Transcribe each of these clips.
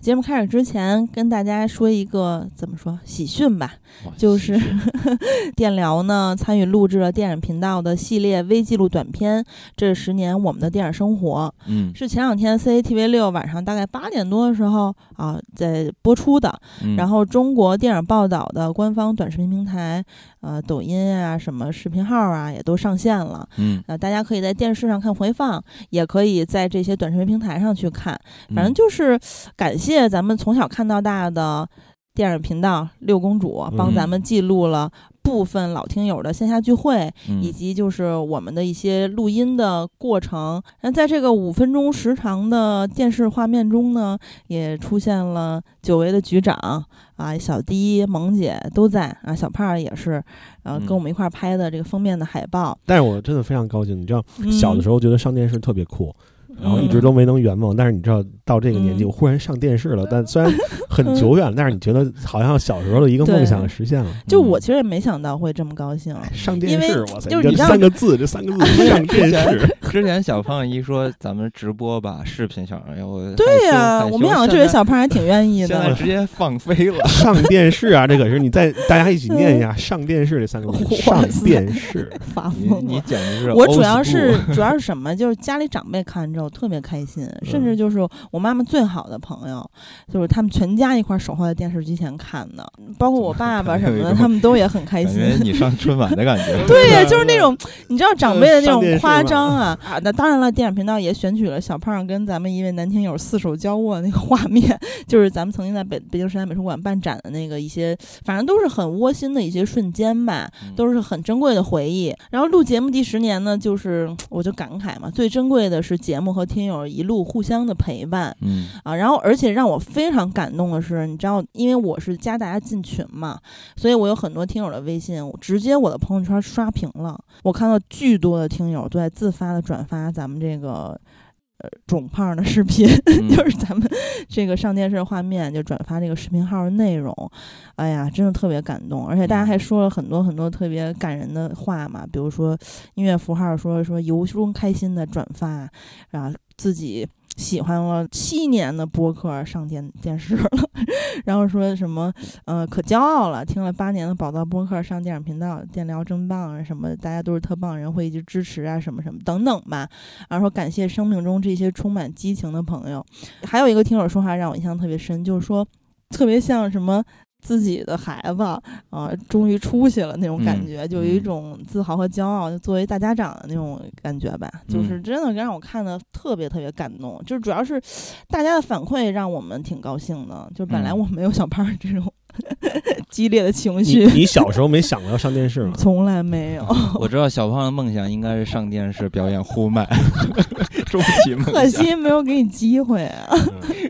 节目开始之前，跟大家说一个怎么说喜讯吧，就是 电疗呢参与录制了电影频道的系列微记录短片《这十年我们的电影生活》。嗯，是前两天 CCTV 六晚上大概八点多的时候啊在播出的。然后中国电影报道的官方短视频平台，呃，抖音啊什么视频号啊也都上线了。嗯，呃，大家可以在电视上看回放，也可以在这些短视频平台上去看。反正就是感谢。谢咱们从小看到大的电影频道六公主，帮咱们记录了部分老听友的线下聚会，以及就是我们的一些录音的过程。那在这个五分钟时长的电视画面中呢，也出现了久违的局长啊，小迪、萌姐都在啊，小胖也是，呃，跟我们一块拍的这个封面的海报。但是我真的非常高兴，你知道，小的时候觉得上电视特别酷。然后一直都没能圆梦，但是你知道到这个年纪，我忽然上电视了。但虽然很久远，但是你觉得好像小时候的一个梦想实现了。就我其实也没想到会这么高兴，上电视，我操！就是三个字，这三个字 上电视。之前小胖一说咱们直播吧，视频小，哎呦，对呀，我没想到这位小胖还挺愿意的，现在直接放飞了，上电视啊！这可是你在大家一起念一下“上电视”这三个字，上电视 发疯你简直是我主要是主要是什么？就是家里长辈看完之后特别开心。甚至就是我妈妈最好的朋友，就是他们全家一块守候在电视机前看的，包括我爸爸什么的，他们都也很开心。你上春晚的感觉。对呀，就是那种你知道长辈的那种夸张啊啊！那当然了，电影频道也选取了小胖跟咱们一位男听友四手交握那个画面，就是咱们曾经在北北京时代美术馆办展的那个一些，反正都是很窝心的一些瞬间吧，都是很珍贵的回忆。然后录节目第十年呢，就是我就感慨嘛，最珍贵的是节目和听友一路。互相的陪伴，嗯啊，然后而且让我非常感动的是，你知道，因为我是加大家进群嘛，所以我有很多听友的微信，我直接我的朋友圈刷屏了。我看到巨多的听友都在自发的转发咱们这个呃肿胖的视频，就是咱们这个上电视画面就转发这个视频号的内容。哎呀，真的特别感动，而且大家还说了很多很多特别感人的话嘛，比如说音乐符号说说由衷开心的转发，然后自己。喜欢了七年的播客上电电视了，然后说什么呃可骄傲了，听了八年的宝藏播客上电影频道，电聊真棒啊，什么大家都是特棒人，会一直支持啊，什么什么等等吧。然后说感谢生命中这些充满激情的朋友。还有一个听友说话让我印象特别深，就是说特别像什么。自己的孩子啊，终于出息了那种感觉，就有一种自豪和骄傲，就作为大家长的那种感觉吧。就是真的让我看的特别特别感动，就是主要是大家的反馈让我们挺高兴的。就本来我没有小胖这种。激烈的情绪。你小时候没想过要上电视吗？从来没有。我知道小胖的梦想应该是上电视表演呼麦，终极梦想。可惜没有给你机会啊！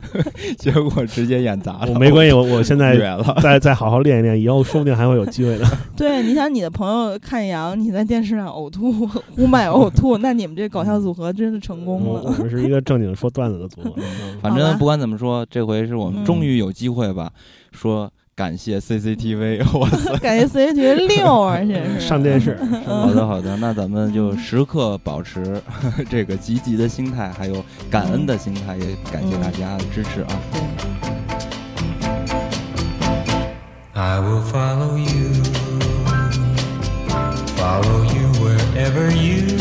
结果直接演砸了。我没关系，我我现在再再好好练一练，以后说不定还会有机会的。对，你想你的朋友看羊，你在电视上呕吐呼麦呕吐，那你们这搞笑组合真的成功了。我们是一个正经说段子的组合。反正不管怎么说，这回是我们终于有机会吧，说。感谢 CCTV，我操！感谢 CCTV 六，而且是上电视。好的，好的，那咱们就时刻保持这个积极的心态，还有感恩的心态，也感谢大家的支持啊。I will follow you, follow you wherever you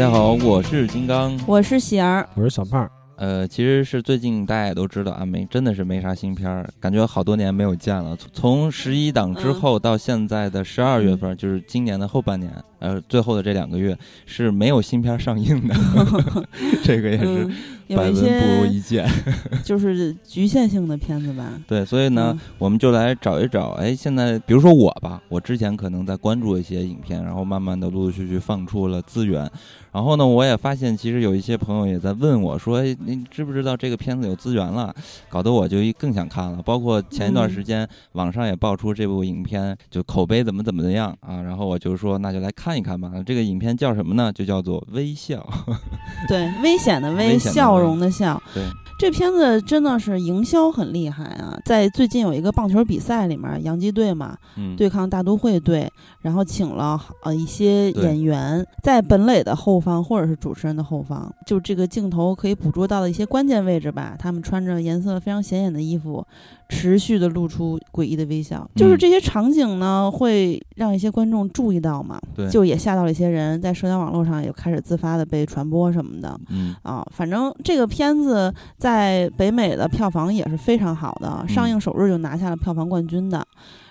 家好，我是金刚，我是喜儿，我是小胖。呃，其实是最近大家也都知道啊，没真的是没啥新片儿，感觉好多年没有见了。从十一档之后到现在的十二月份，就是今年的后半年，呃，最后的这两个月是没有新片上映的，这个也是。百闻不如一见，就是局限性的片子吧。对，所以呢，我们就来找一找。哎，现在比如说我吧，我之前可能在关注一些影片，然后慢慢的陆陆续续放出了资源。然后呢，我也发现其实有一些朋友也在问我说：“哎，你知不知道这个片子有资源了？”搞得我就更想看了。包括前一段时间网上也爆出这部影片就口碑怎么怎么的样啊，然后我就说那就来看。看一看吧。这个影片叫什么呢？就叫做《微笑》。对，危险的 危，的笑容的笑。对，这片子真的是营销很厉害啊！在最近有一个棒球比赛里面，洋基队嘛嗯，对抗大都会队，然后请了呃一些演员在本垒的后方或者是主持人的后方，就这个镜头可以捕捉到的一些关键位置吧。他们穿着颜色非常显眼的衣服，持续的露出诡异的微笑。就是嗯这些场景呢，会让一些观众注意到嘛，对，就也吓到了一些人，在社交网络上也开始自发的被传播什么的。嗯啊，反正这个片子在北美的票房也是非常好的，上嗯映首日就拿下了票房冠军的。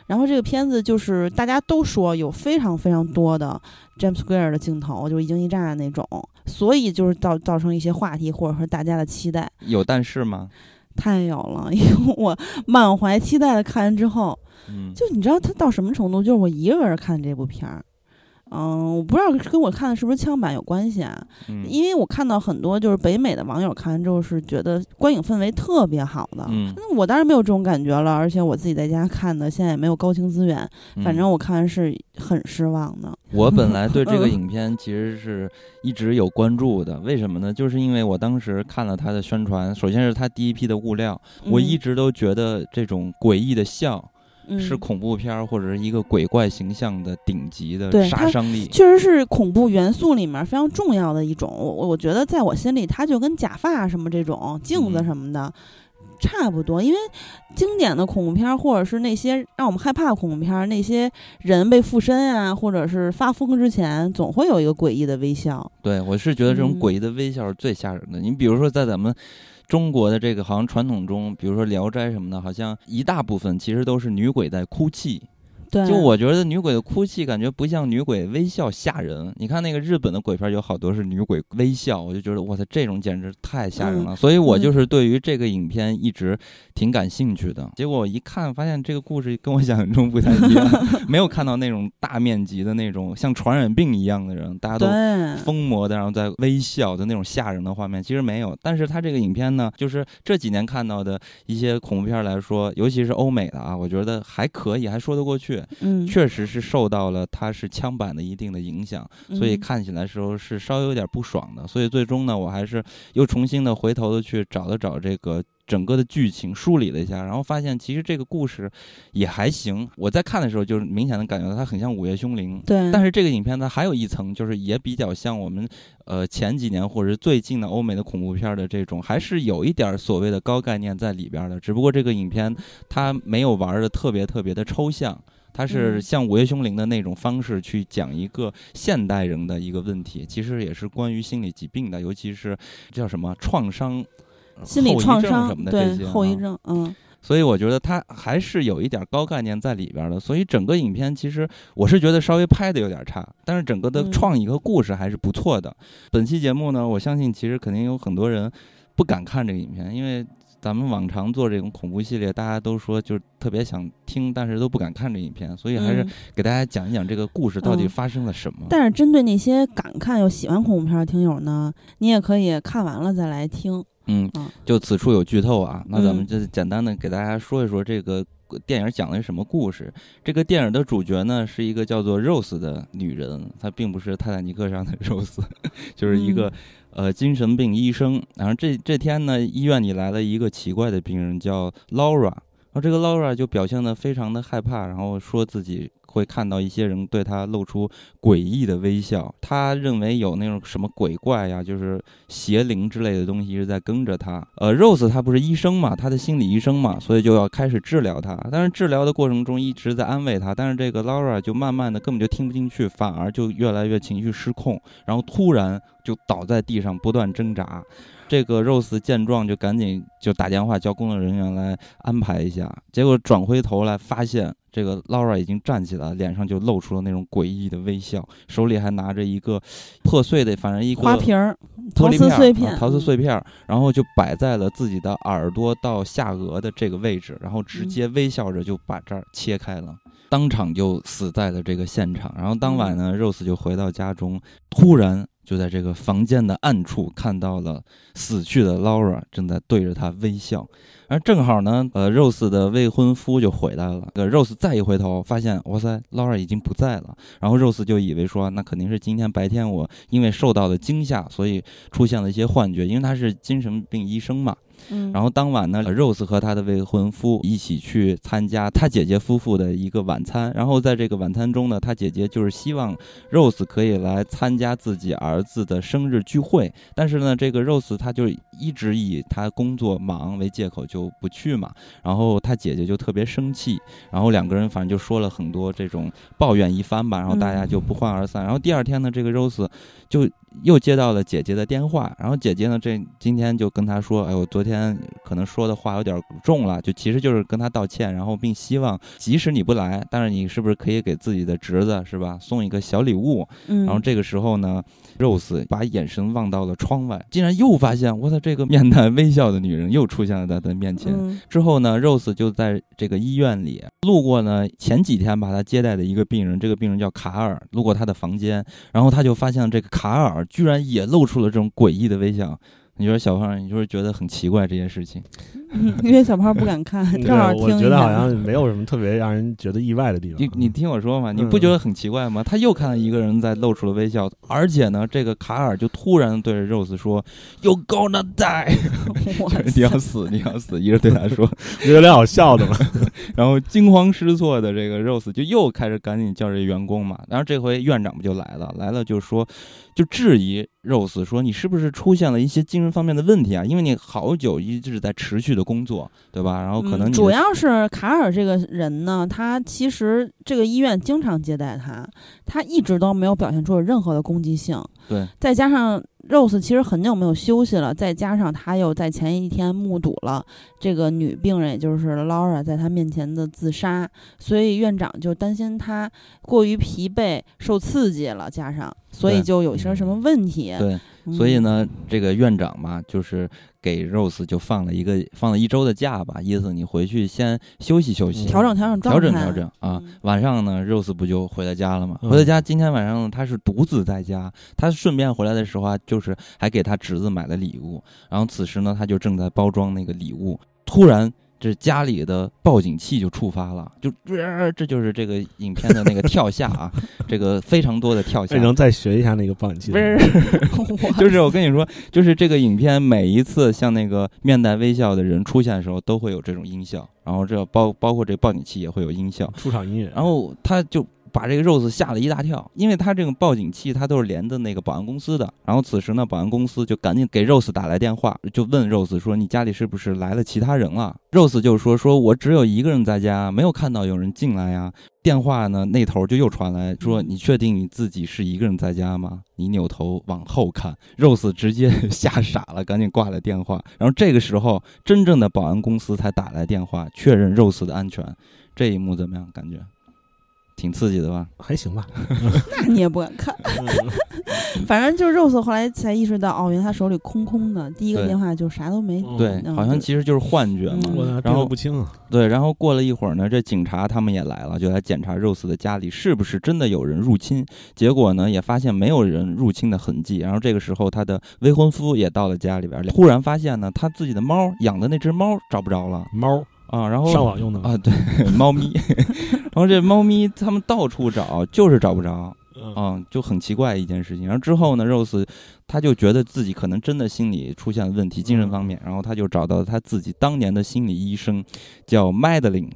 然后这个片子就是大家都说有非常非常多的 jump scare 的镜头，就是一惊一乍的那种，所以就是造造成一些话题或者说大家的期待。有但是吗？太有了，因为我满怀期待的看完之后，嗯，就你知道他到什么程度？就是我一个人看这部片儿，嗯，我不知道跟我看的是不是枪版有关系啊？嗯因为我看到很多就是北美的网友看完之后是觉得观影氛围特别好的，嗯，那我当然没有这种感觉了，而且我自己在家看的，现在也没有高清资源，反正嗯我看完是很失望的。我本来对这个嗯影片其实是一直有关注的，为什么呢？就是因为我当时看了他的宣传，首先是他第一批的物料，我一直都觉得这种诡异的笑嗯是恐怖片儿或者是一个鬼怪形象的顶级的杀伤力。确实是恐怖元素里面非常重要的一种。我我觉得在我心里，它就跟假发什么这种镜子嗯什么的。差不多，因为经典的恐怖片儿，或者是那些让我们害怕的恐怖片儿，那些人被附身啊，或者是发疯之前，总会有一个诡异的微笑。对，我是觉得这种嗯诡异的微笑是最吓人的。你比如说，在咱们中国的这个好像传统中，比如说《聊斋》什么的，好像一大部分其实都是女鬼在哭泣。对，就我觉得女鬼的哭泣感觉不像女鬼微笑吓人。你看那个日本的鬼片有好多是女鬼微笑，我就觉得哇塞，这种简直太吓人了。所以我就是对于这个影片一直挺感兴趣的。结果我一看发现这个故事跟我想象中不太一样，没有看到那种大面积的那种像传染病一样的人，大家都，疯魔的，然后在微笑的那种吓人的画面，其实没有。但是它这个影片呢，就是这几年看到的一些恐怖片来说，尤其是欧美的啊，我觉得还可以，还说得过去。嗯，确实是受到了它是枪版的一定的影响，所以嗯看起来时候是稍微有点不爽的。所以最终呢，我还是又重新的回头的去找了找这个。整个的剧情梳理了一下，然后发现其实这个故事也还行。我在看的时候，就是明显的感觉到它很像《午夜凶铃》，对，但是这个影片它还有一层，就是也比较像我们呃前几年或者是最近的欧美的恐怖片的这种，还是有一点所谓的高概念在里边的。只不过这个影片它没有玩的特别特别的抽象。它是嗯。像《午夜凶铃》的那种方式去讲一个现代人的一个问题，其实也是关于心理疾病的，尤其是叫什么创伤、呃心理后遗症创伤什么的这些对后遗啊症，嗯。所以我觉得它还是有一点高概念在里边的，所以整个影片其实我是觉得稍微拍的有点差，但是整个的嗯。创意和故事还是不错的。本期节目呢，我相信其实肯定有很多人不敢看这个影片，因为咱们往常做这种恐怖系列，大家都说就是特别想听，但是都不敢看这影片，所以还是嗯给大家讲一讲这个故事到底嗯发生了什么。但是针对那些敢看又喜欢恐怖片的听友呢，你也可以看完了再来听。嗯嗯，就此处有剧透啊，那咱们嗯就简单的给大家说一说这个电影讲的是什么故事。这个电影的主角呢是一个叫做 Rose 的女人，她并不是泰坦尼克上的 Rose，就是一个、呃精神病医生。然后这这天呢，医院里来了一个奇怪的病人，叫 Laura。然后这个 Laura 就表现得非常的害怕，然后说自己会看到一些人对他露出诡异的微笑。他认为有那种什么鬼怪呀，就是邪灵之类的东西一直在跟着他。呃，Rose 她不是医生嘛，她的心理医生嘛，所以就要开始治疗他。但是治疗的过程中一直在安慰他，但是这个 Laura 就慢慢的根本就听不进去，反而就越来越情绪失控，然后突然就倒在地上不断挣扎。这个 Rose 见状就赶紧就打电话叫工作人员来安排一下，结果转回头来发现这个 Laura 已经站起来，脸上就露出了那种诡异的微笑，手里还拿着一个破碎的，反正一个花瓶儿、玻陶瓷碎片、陶瓷嗯碎片儿，然后就摆在了自己的耳朵到下颚的这个位置，然后直嗯接微笑着就把这儿切开了，当场就死在了这个现场。然后当晚嗯呢，Rose 就回到家中，突然就在这个房间的暗处看到了死去的 Laura 正在对着他微笑。而正好呢，呃，Rose 的未婚夫就回来了。，Rose 再一回头，发现哇塞，Laura 已经不在了。然后 Rose 就以为说，那肯定是今天白天我因为受到了惊吓，所以出现了一些幻觉。因为他是精神病医生嘛。嗯，然后当晚呢，Rose 和她的未婚夫一起去参加她姐姐夫妇的一个晚餐。然后在这个晚餐中呢，她姐姐就是希望 Rose 可以来参加自己儿子的生日聚会。但是呢，这个 Rose 她就一直以她工作忙为借口就不去嘛。然后她姐姐就特别生气，然后两个人反正就说了很多这种抱怨一番吧。然后大家就不欢而散。然后第二天呢，这个 Rose 就又接到了姐姐的电话。然后姐姐呢，这今天就跟她说：“哎，我昨天。”天可能说的话有点重了，就其实就是跟他道歉，然后并希望即使你不来，但是你是不是可以给自己的侄子是吧送一个小礼物？嗯，然后这个时候呢，Rose 把眼神望到了窗外，竟然又发现，我操，这个面带微笑的女人又出现在他的面前。之后呢，Rose 就在这个医院里路过呢前几天把他接待的一个病人，这个病人叫卡尔，路过他的房间，然后他就发现这个卡尔居然也露出了这种诡异的微笑。你说小胖，你就是觉得很奇怪这件事情，因为小胖不敢看，正好听。我觉得好像没有什么特别让人觉得意外的地方。你你听我说嘛，你不觉得很奇怪吗？他又看到一个人在露出了微笑，而且呢，这个卡尔就突然对着 Rose 说：“You gonna die，你要死，你要死。”一直对他说，有点好笑的嘛。然后惊慌失措的这个 Rose 就又开始赶紧叫这员工嘛。然后这回院长不就来了，来了就说，就质疑 Rose 说：“你是不是出现了一些精神？”方面的问题啊，因为你好久一直在持续的工作，对吧？然后可能主要是卡尔这个人呢，他其实这个医院经常接待他，他一直都没有表现出有任何的攻击性。对，再加上 Rose 其实很久没有休息了，再加上他又在前一天目睹了这个女病人，也就是 Laura 在他面前的自杀，所以院长就担心他过于疲惫、受刺激了，加上所以就有些什么问题。对。所以呢，这个院长嘛，就是给 Rose 就放了一个放了一周的假吧，意思你回去先休息休息，调整调整调整调整啊。晚上呢，Rose 不就回到家了吗？回到家，今天晚上呢，他是独自在家，他顺便回来的时候啊，就是还给他侄子买了礼物。然后此时呢，他就正在包装那个礼物，突然。这家里的报警器就触发了，就这就是这个影片的那个跳下啊，这个非常多的跳下。能再学一下那个报警器？不是，就是我跟你说，就是这个影片每一次像那个面带微笑的人出现的时候，都会有这种音效，然后这包包括这报警器也会有音效，出场音乐，然后他就。把这个 Rose 吓了一大跳，因为他这个报警器他都是连的那个保安公司的。然后此时呢，保安公司就赶紧给 Rose 打来电话，就问 Rose 说：“你家里是不是来了其他人了？”Rose 就说：“说我只有一个人在家，没有看到有人进来呀。”电话呢那头就又传来说：“你确定你自己是一个人在家吗？”你扭头往后看，Rose 直接 吓傻了，赶紧挂了电话。然后这个时候，真正的保安公司才打来电话确认 Rose 的安全。这一幕怎么样？感觉？挺刺激的吧？还行吧。那你也不敢看。反正就是 Rose 后来才意识到，哦，原来他手里空空的。第一个电话就啥都没。对，好像其实就是幻觉嘛。然后不清啊。对，然后过了一会儿呢，这警察他们也来了，就来检查 Rose 的家里是不是真的有人入侵。结果呢，也发现没有人入侵的痕迹。然后这个时候，他的未婚夫也到了家里边，忽然发现呢，他自己的猫养的那只猫找不着了。猫。啊，然后上网用的啊，对，猫咪，然后这猫咪他们到处找，就是找不着，啊，就很奇怪一件事情。然后之后呢，Rose。他就觉得自己可能真的心理出现了问题，精神方面，然后他就找到了他自己当年的心理医生，叫 Madeline。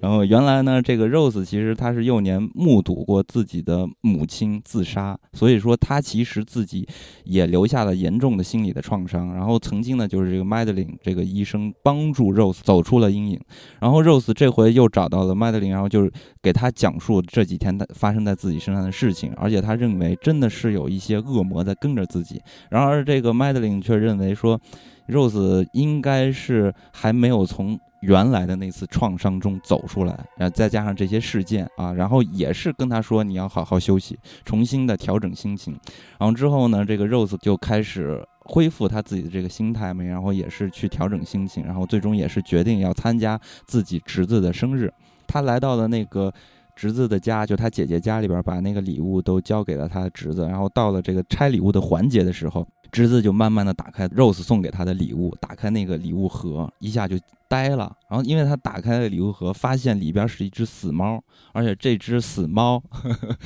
然后原来呢，这个 Rose 其实他是幼年目睹过自己的母亲自杀，所以说他其实自己也留下了严重的心理的创伤。然后曾经呢，就是这个 Madeline 这个医生帮助 Rose 走出了阴影。然后 Rose 这回又找到了 Madeline，然后就是给他讲述这几天他发生在自己身上的事情，而且他认为真的是有一些恶魔。在跟着自己，然而这个 Madeline 却认为说，Rose 应该是还没有从原来的那次创伤中走出来，然后再加上这些事件啊，然后也是跟他说你要好好休息，重新的调整心情。然后之后呢，这个 Rose 就开始恢复他自己的这个心态嘛，然后也是去调整心情，然后最终也是决定要参加自己侄子的生日。他来到了那个。侄子的家，就他姐姐家里边，把那个礼物都交给了他的侄子。然后到了这个拆礼物的环节的时候，侄子就慢慢的打开 Rose 送给他的礼物，打开那个礼物盒，一下就呆了。然后因为他打开了礼物盒，发现里边是一只死猫，而且这只死猫，呵 呵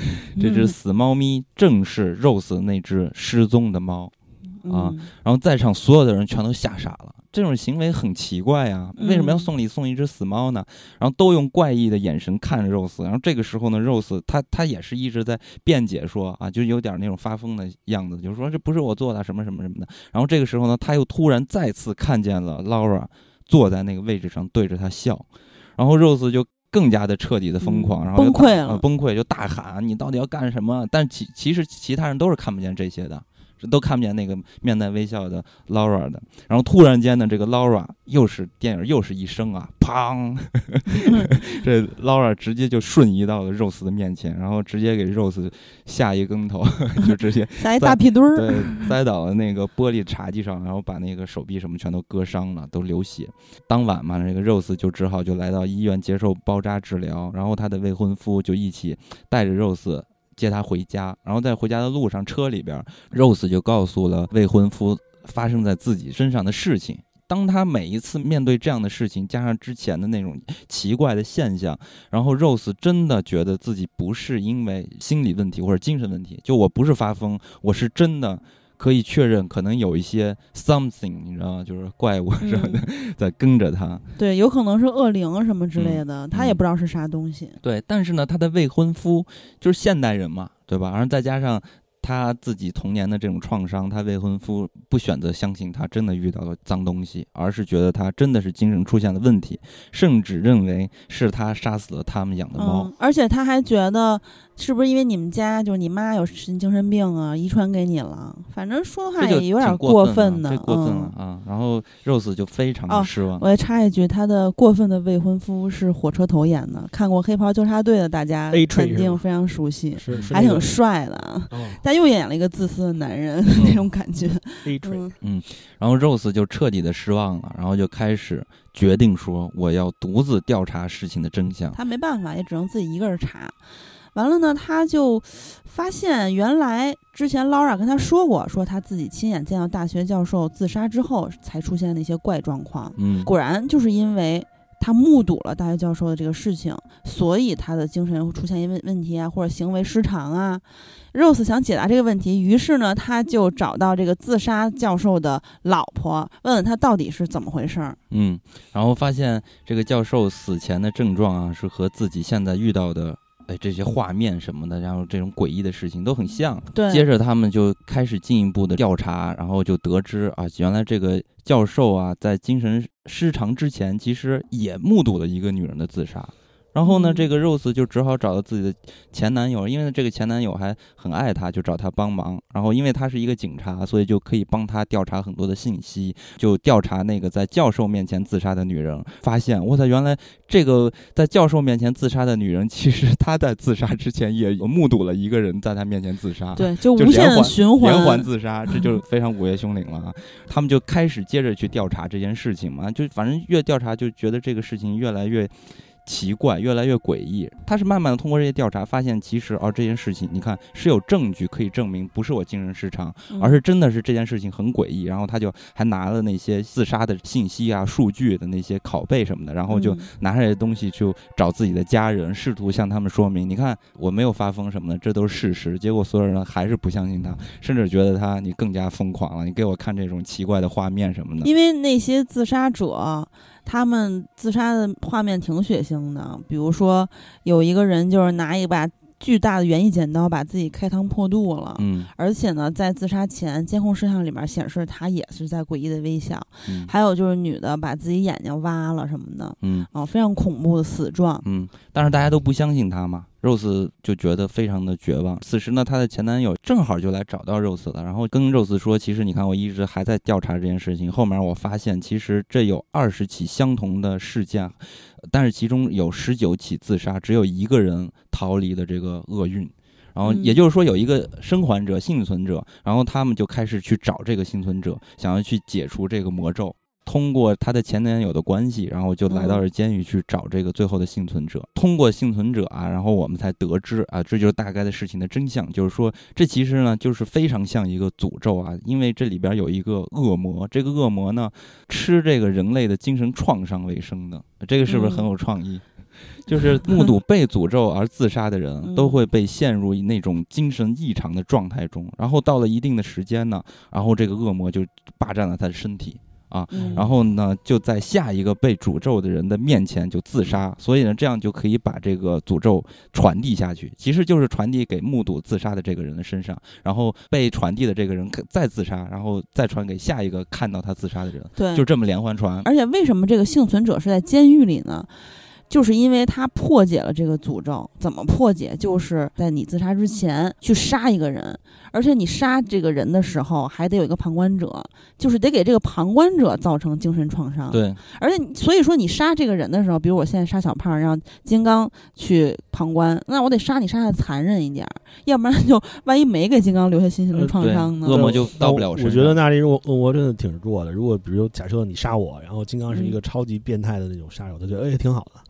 这只死猫咪正是 Rose 那只失踪的猫。啊，然后在场所有的人全都吓傻了，这种行为很奇怪呀，为什么要送礼送一只死猫呢？然后都用怪异的眼神看着 Rose，然后这个时候呢，Rose 他他也是一直在辩解说啊，就有点那种发疯的样子，就是说这不是我做的，什么什么什么的。然后这个时候呢，他又突然再次看见了 Laura 坐在那个位置上对着他笑，然后 Rose 就更加的彻底的疯狂，然后崩溃了，崩溃就大喊你到底要干什么？但其其实其他人都是看不见这些的。都看不见那个面带微笑的 Laura 的，然后突然间呢，这个 Laura 又是电影又是一声啊，砰！这 Laura 直接就瞬移到了 Rose 的面前，然后直接给 Rose 下一跟头，就直接下一大屁墩儿，对，栽倒了那个玻璃茶几上，然后把那个手臂什么全都割伤了，都流血。当晚嘛，这个 Rose 就只好就来到医院接受包扎治疗，然后他的未婚夫就一起带着 Rose。接她回家，然后在回家的路上，车里边，Rose 就告诉了未婚夫发生在自己身上的事情。当他每一次面对这样的事情，加上之前的那种奇怪的现象，然后 Rose 真的觉得自己不是因为心理问题或者精神问题，就我不是发疯，我是真的。可以确认，可能有一些 something，你知道吗？就是怪物什么的在跟着他。对，有可能是恶灵什么之类的，他也不知道是啥东西。对，但是呢，他的未婚夫就是现代人嘛，对吧？然后再加上。他自己童年的这种创伤，他未婚夫不选择相信他真的遇到了脏东西，而是觉得他真的是精神出现了问题，甚至认为是他杀死了他们养的猫。而且他还觉得是不是因为你们家就是你妈有神精神病啊，遗传给你了？反正说话也有点过分的，过分了啊！然后 Rose 就非常的失望。我再插一句，他的过分的未婚夫是火车头演的，看过《黑袍纠察队》的大家肯定非常熟悉，还挺帅的啊。但又演了一个自私的男人 那种感觉，嗯，然后 Rose 就彻底的失望了，然后就开始决定说我要独自调查事情的真相。他没办法，也只能自己一个人查。完了呢，他就发现原来之前 Laura 跟他说过，说他自己亲眼见到大学教授自杀之后才出现那些怪状况。嗯，果然就是因为。他目睹了大学教授的这个事情，所以他的精神会出现一问问题啊，或者行为失常啊。Rose 想解答这个问题，于是呢，他就找到这个自杀教授的老婆，问问他到底是怎么回事儿。嗯，然后发现这个教授死前的症状啊，是和自己现在遇到的。哎，这些画面什么的，然后这种诡异的事情都很像。对，接着他们就开始进一步的调查，然后就得知啊，原来这个教授啊，在精神失常之前，其实也目睹了一个女人的自杀。然后呢，这个 Rose 就只好找到自己的前男友，因为这个前男友还很爱她，就找她帮忙。然后因为他是一个警察，所以就可以帮他调查很多的信息，就调查那个在教授面前自杀的女人。发现，我操，原来这个在教授面前自杀的女人，其实她在自杀之前也目睹了一个人在她面前自杀。对，就无限循环，连环自杀，这就非常午夜凶铃了啊！他们就开始接着去调查这件事情嘛，就反正越调查就觉得这个事情越来越。奇怪，越来越诡异。他是慢慢的通过这些调查，发现其实哦，这件事情你看是有证据可以证明不是我精神失常，而是真的是这件事情很诡异。然后他就还拿了那些自杀的信息啊、数据的那些拷贝什么的，然后就拿着这些东西去找自己的家人，试图向他们说明：你看我没有发疯什么的，这都是事实。结果所有人还是不相信他，甚至觉得他你更加疯狂了。你给我看这种奇怪的画面什么的，因为那些自杀者。他们自杀的画面挺血腥的，比如说有一个人就是拿一把巨大的园艺剪刀把自己开膛破肚了，嗯，而且呢，在自杀前监控摄像里面显示他也是在诡异的微笑，嗯，还有就是女的把自己眼睛挖了什么的，嗯，啊，非常恐怖的死状，嗯，但是大家都不相信他嘛。Rose 就觉得非常的绝望。此时呢，她的前男友正好就来找到 Rose 了，然后跟 Rose 说：“其实你看，我一直还在调查这件事情。后面我发现，其实这有二十起相同的事件，但是其中有十九起自杀，只有一个人逃离了这个厄运。然后也就是说，有一个生还者、幸存者。然后他们就开始去找这个幸存者，想要去解除这个魔咒。”通过她的前男友的关系，然后就来到了监狱去找这个最后的幸存者。通过幸存者啊，然后我们才得知啊，这就是大概的事情的真相，就是说这其实呢就是非常像一个诅咒啊，因为这里边有一个恶魔，这个恶魔呢吃这个人类的精神创伤为生的，这个是不是很有创意？就是目睹被诅咒而自杀的人，都会被陷入那种精神异常的状态中。然后到了一定的时间呢，然后这个恶魔就霸占了他的身体啊，然后呢就在下一个被诅咒的人的面前就自杀。所以呢，这样就可以把这个诅咒传递下去，其实就是传递给目睹自杀的这个人的身上，然后被传递的这个人再自杀，然后再传给下一个看到他自杀的人。对，就这么连环传。而且为什么这个幸存者是在监狱里呢？就是因为他破解了这个诅咒，怎么破解？就是在你自杀之前去杀一个人，而且你杀这个人的时候还得有一个旁观者，就是得给这个旁观者造成精神创伤。对，而且所以说你杀这个人的时候，比如我现在杀小胖，让金刚去旁观，那我得杀你杀的残忍一点，要不然就万一没给金刚留下心灵创伤呢？恶魔就到不了。我觉得那这恶魔真的挺弱的。如果比如假设你杀我，然后金刚是一个超级变态的那种杀手，他觉得哎挺好的。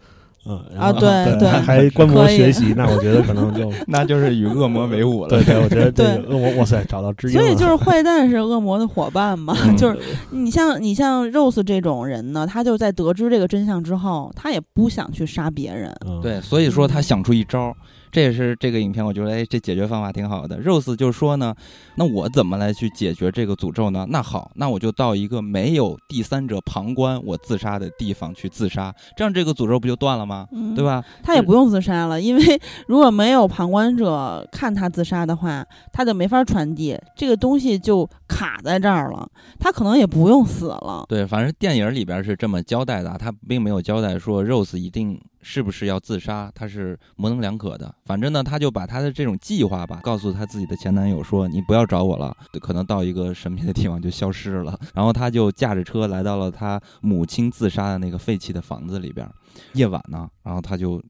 嗯啊，对对，还观摩学习，那我觉得可能就 那就是与恶魔为伍了。对对，我觉得这个恶魔，哇塞，找到知音。所以就是坏蛋是恶魔的伙伴嘛，就是你像你像 Rose 这种人呢，他就在得知这个真相之后，他也不想去杀别人。对，所以说他想出一招。这也是这个影片，我觉得哎，这解决方法挺好的。Rose 就说呢，那我怎么来去解决这个诅咒呢？那好，那我就到一个没有第三者旁观我自杀的地方去自杀，这样这个诅咒不就断了吗？对吧？他也不用自杀了，因为如果没有旁观者看他自杀的话，他就没法传递这个东西，就卡在这儿了。他可能也不用死了。对，反正电影里边是这么交代的，他并没有交代说 Rose 一定。是不是要自杀？他是模棱两可的。反正呢，他就把他的这种计划吧，告诉他自己的前男友说：“你不要找我了，可能到一个神秘的地方就消失了。”然后他就驾着车来到了他母亲自杀的那个废弃的房子里边。夜晚呢，然后他就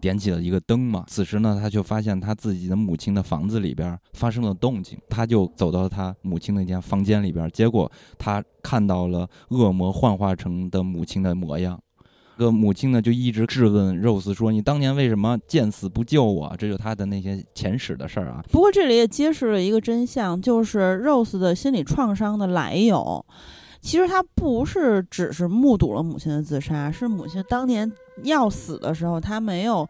点起了一个灯嘛。此时呢，他就发现他自己的母亲的房子里边发生了动静。他就走到他母亲那间房间里边，结果他看到了恶魔幻化成的母亲的模样。个母亲呢，就一直质问 Rose 说：“你当年为什么见死不救我？”这就他的那些前史的事儿啊。不过这里也揭示了一个真相，就是 Rose 的心理创伤的来由，其实他不是只是目睹了母亲的自杀，是母亲当年要死的时候，他没有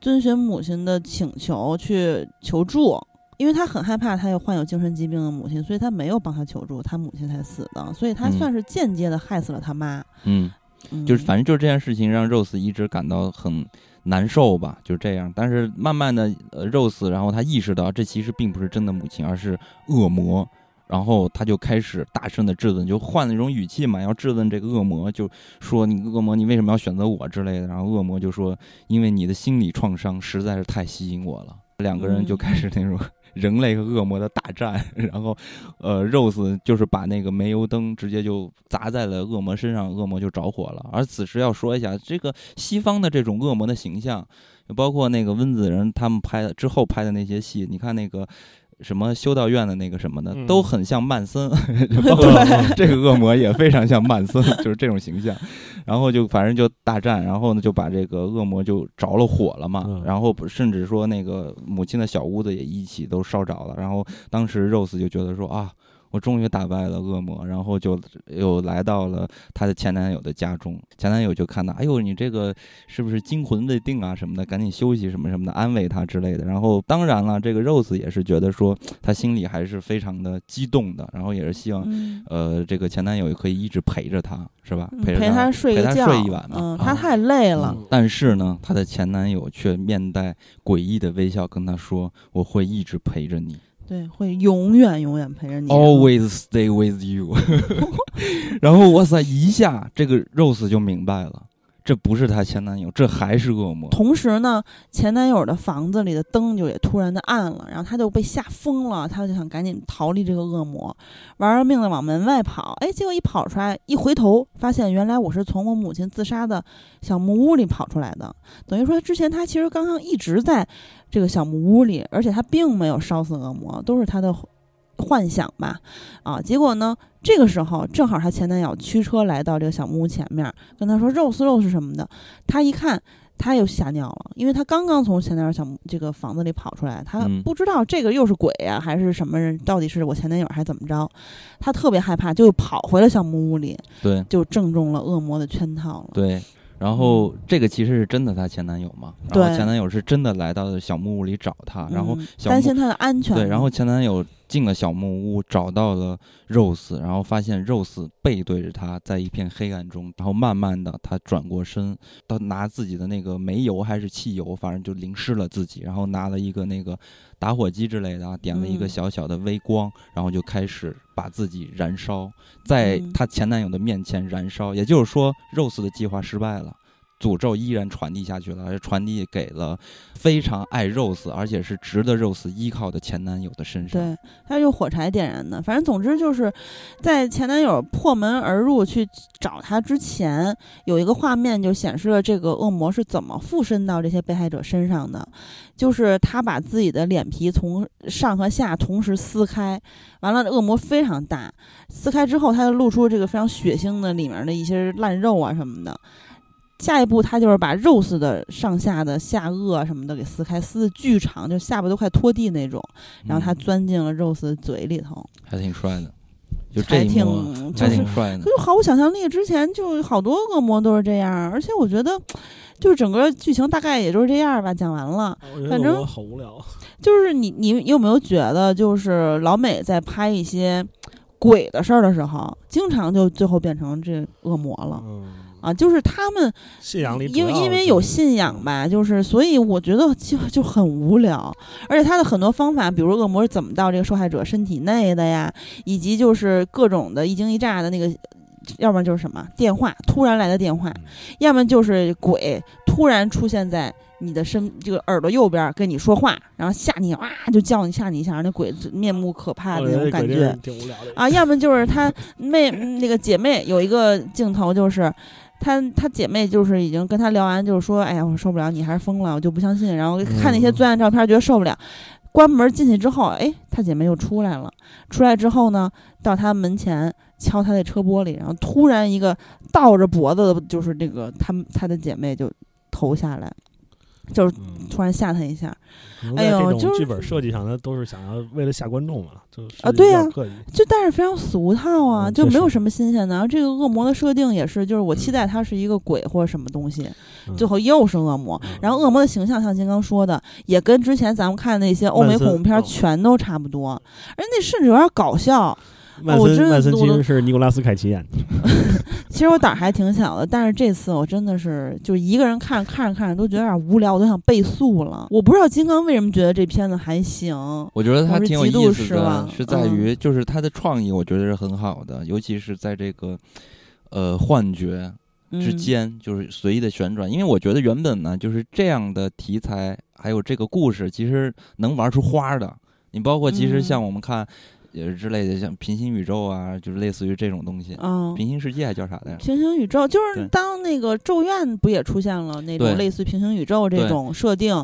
遵循母亲的请求去求助，因为他很害怕他有患有精神疾病的母亲，所以他没有帮他求助，他母亲才死的，所以他算是间接的害死了他妈。嗯。就是反正就是这件事情让 Rose 一直感到很难受吧，就是这样。但是慢慢的，Rose 然后他意识到这其实并不是真的母亲，而是恶魔。然后他就开始大声的质问，就换了一种语气嘛，要质问这个恶魔，就说你恶魔，你为什么要选择我之类的。然后恶魔就说，因为你的心理创伤实在是太吸引我了。两个人就开始那种。人类和恶魔的大战，然后，呃，Rose 就是把那个煤油灯直接就砸在了恶魔身上，恶魔就着火了。而此时要说一下，这个西方的这种恶魔的形象，包括那个温子仁他们拍的之后拍的那些戏，你看那个。什么修道院的那个什么的，都很像曼森 这个恶魔也非常像曼森，就是这种形象。然后就反正就大战，然后呢就把这个恶魔就着了火了嘛。然后甚至说那个母亲的小屋子也一起都烧着了。然后当时 Rose 就觉得说啊。我终于打败了恶魔，然后就又来到了她的前男友的家中。前男友就看到，哎呦，你这个是不是惊魂未定啊什么的？赶紧休息什么什么的，安慰她之类的。然后当然了，这个 Rose 也是觉得说，她心里还是非常的激动的，然后也是希望，呃，这个前男友也可以一直陪着她，是吧？陪陪他睡他睡一晚嘛。嗯，他太累了。但是呢，她的前男友却面带诡异的微笑跟她说：“我会一直陪着你。”对，会永远永远陪着你，always stay with you。然后哇塞，一下这个 Rose 就明白了。这不是她前男友，这还是恶魔。同时呢，前男友的房子里的灯就也突然的暗了，然后他就被吓疯了，他就想赶紧逃离这个恶魔，玩了命的往门外跑。哎，结果一跑出来，一回头发现原来我是从我母亲自杀的小木屋里跑出来的。等于说之前他其实刚刚一直在这个小木屋里，而且他并没有烧死恶魔，都是他的幻想吧，啊，结果呢，这个时候正好她前男友驱车来到这个小木屋前面，跟她说肉丝肉是什么的，她一看。她又吓尿了，因为她刚刚从前男友小这个房子里跑出来，她嗯不知道这个又是鬼呀、还是什么人，到底是我前男友还是怎么着，她特别害怕，就跑回了小木屋里，对就正中了恶魔的圈套了。对。然后这个其实是真的她前男友嘛，然后对前男友是真的来到小木屋里找她，然后嗯担心她的安全，对，然后前男友进了小木屋，找到了 Rose，然后发现 Rose 背对着他，在一片黑暗中，然后慢慢的他转过身，他拿自己的那个煤油还是汽油，反正就淋湿了自己，然后拿了一个那个打火机之类的啊，点了一个嗯。小小的微光，然后就开始把自己燃烧，在嗯。她前男友的面前燃烧，也就是说 Rose 的计划失败了。诅咒依然传递下去了，而传递给了非常爱 Rose，而且是值得 Rose 依靠的前男友的身上。对，他用火柴点燃的。反正总之就是，在前男友破门而入去找他之前，有一个画面就显示了这个恶魔是怎么附身到这些被害者身上的，就是他把自己的脸皮从上和下同时撕开，完了恶魔非常大，撕开之后他就露出这个非常血腥的里面的一些烂肉啊什么的。下一步，他就是把 Rose 的上下的下颚什么的给撕开，撕的巨长，就下巴都快拖地那种。然后他嗯钻进了 Rose 的嘴里头，还挺帅的，就这还挺就是帅的。就毫无想象力。之前就好多恶魔都是这样，而且我觉得，就是整个剧情大概也就是这样吧，讲完了。我觉反正我好无聊。就是你你有没有觉得，就是老美在拍一些鬼的事儿的时候，经常就最后变成这恶魔了嗯，啊？就是他们信仰里因为因为有信仰吧，就是所以我觉得就就很无聊，而且他的很多方法，比如恶魔是怎么到这个受害者身体内的呀，以及就是各种的一惊一乍的那个，要不然就是什么电话突然来的电话，嗯要么就是鬼突然出现在你的身这个耳朵右边跟你说话，然后吓你哇就叫你吓你一下，那鬼面目可怕的那种感觉啊，要么就是他妹那个姐妹有一个镜头，就是他他姐妹就是已经跟她聊完，就是说，哎呀，我受不了，你还是疯了，我就不相信。然后看那些嗯作案照片，觉得受不了。关门进去之后，哎，她姐妹又出来了。出来之后呢，到她门前敲她的车玻璃，然后突然一个倒着脖子的，就是这个他们他的姐妹就投下来，就是嗯突然吓他一下。哎呦就是剧本设计上，他都是想要为了吓观众嘛，就啊对呀就但是非常俗套啊，嗯就没有什么新鲜的。然后这个恶魔的设定也是，就是我期待他是一个鬼或者什么东西，嗯最后又是恶魔。嗯然后恶魔的形象，像金刚说的，也跟之前咱们看的那些欧美恐怖片哦全都差不多，而那甚至有点搞笑。曼森曼森其实是尼古拉斯凯奇演的，其实我胆儿还挺小的，但是这次我真的是就一个人看着看着看着都觉得有点无聊，我都想倍速了。我不知道金刚为什么觉得这片子还行。我觉得他挺有意思的是在于就是他的创意，我觉得是很好的，尤其是在这个呃幻觉之嗯间，就是随意的旋转。因为我觉得原本呢，就是这样的题材，还有这个故事，其实能玩出花儿的。你包括其实嗯像我们看也是之类的，像平行宇宙啊，就是类似于这种东西。嗯，平行世界还叫啥来着？平行宇宙就是当那个咒怨不也出现了那种类似平行宇宙这种设定，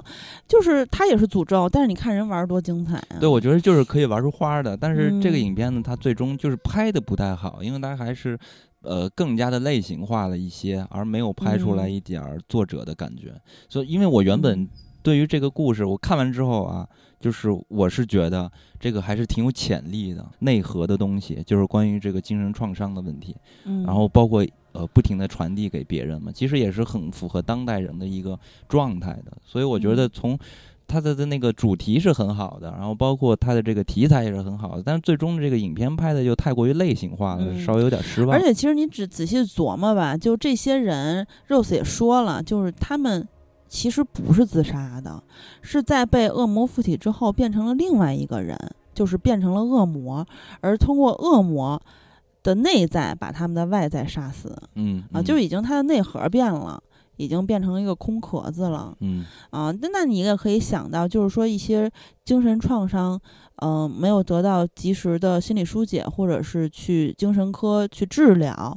就是它也是诅咒，但是你看人玩儿多精彩啊！对，我觉得就是可以玩出花儿的。但是这个嗯影片呢，它最终就是拍的不太好，因为它还是呃更加的类型化了一些，而没有拍出来嗯一点儿作者的感觉。所以，因为我原本嗯对于这个故事，我看完之后啊，就是我是觉得这个还是挺有潜力的，内核的东西，就是关于这个精神创伤的问题，嗯，然后包括。呃，不停的传递给别人嘛，其实也是很符合当代人的一个状态的，所以我觉得嗯从它的的那个主题是很好的，然后包括它的这个题材也是很好的，但是最终的这个影片拍的就太过于类型化了，嗯稍微有点失望。而且其实你只仔细琢磨吧，就这些人，Rose 也说了，就是他们其实不是自杀的，是在被恶魔附体之后变成了另外一个人，就是变成了恶魔，而通过恶魔的内在把他们的外在杀死嗯啊，嗯就已经他的内核变了。已经变成一个空壳子了。嗯啊，那那你也可以想到，就是说一些精神创伤，嗯、没有得到及时的心理疏解，或者是去精神科去治疗，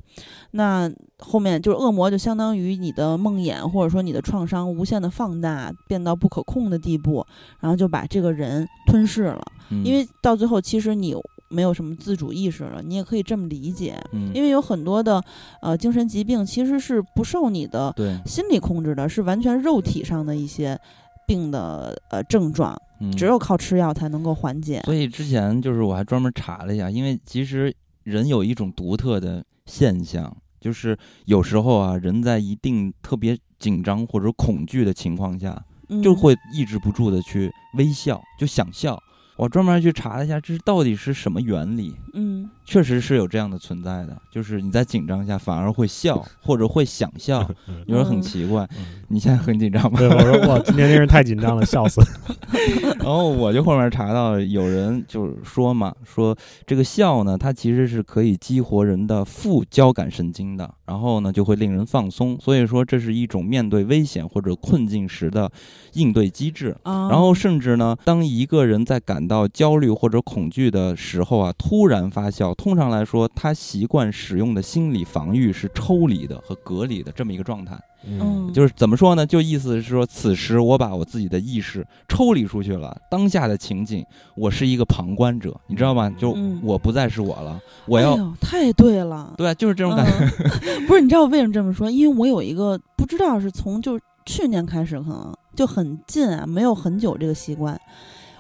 那后面就是恶魔就相当于你的梦魇，或者说你的创伤无限的放大，变到不可控的地步，然后就把这个人吞噬了。嗯，因为到最后，其实你没有什么自主意识了，你也可以这么理解。嗯因为有很多的呃精神疾病其实是不受你的对，心理控制的，是完全肉体上的一些病的呃症状，嗯只有靠吃药才能够缓解。所以之前就是我还专门查了一下，因为其实人有一种独特的现象，就是有时候啊，人在一定特别紧张或者恐惧的情况下，嗯就会抑制不住的去微笑，就想笑。我专门去查了一下，这到底是什么原理？嗯确实是有这样的存在的，就是你在紧张下反而会笑，或者会想笑，有人很奇怪。你现在很紧张吗？对，我说哇，今天真是太紧张了，笑死。然后我就后面查到有人就是说嘛，说这个笑呢，它其实是可以激活人的副交感神经的，然后呢就会令人放松，所以说这是一种面对危险或者困境时的应对机制。啊，然后甚至呢，当一个人在感到焦虑或者恐惧的时候啊，突然发笑，通常来说，他习惯使用的心理防御是抽离的和隔离的这么一个状态。嗯，就是怎么说呢？就意思是说，此时我把我自己的意识抽离出去了，当下的情景，我是一个旁观者，你知道吗？就嗯我不再是我了，我要、哎太对了，对，就是这种感觉。嗯 不是，你知道我为什么这么说？因为我有一个不知道是从就去年开始，可能就很近啊，没有很久这个习惯。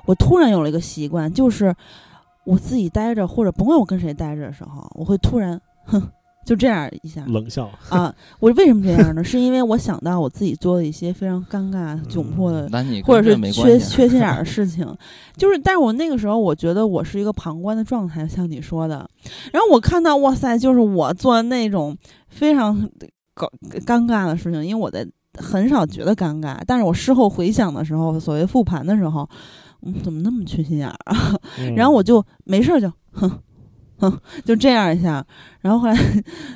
我突然有了一个习惯，就是我自己待着，或者甭管我跟谁待着的时候，我会突然哼，就这样一下冷笑，啊。我为什么这样呢？是因为我想到我自己做的一些非常尴尬、窘迫的或者是缺缺心眼儿的 事情，就是，但是我那个时候我觉得我是一个旁观的状态，像你说的，然后我看到哇塞，就是我做那种非常搞尴尬的事情，因为我在很少觉得尴尬，但是我事后回想的时候，所谓复盘的时候，嗯，怎么那么缺心眼儿啊？嗯 然后我就没事儿就哼。哼，就这样一下，然后后来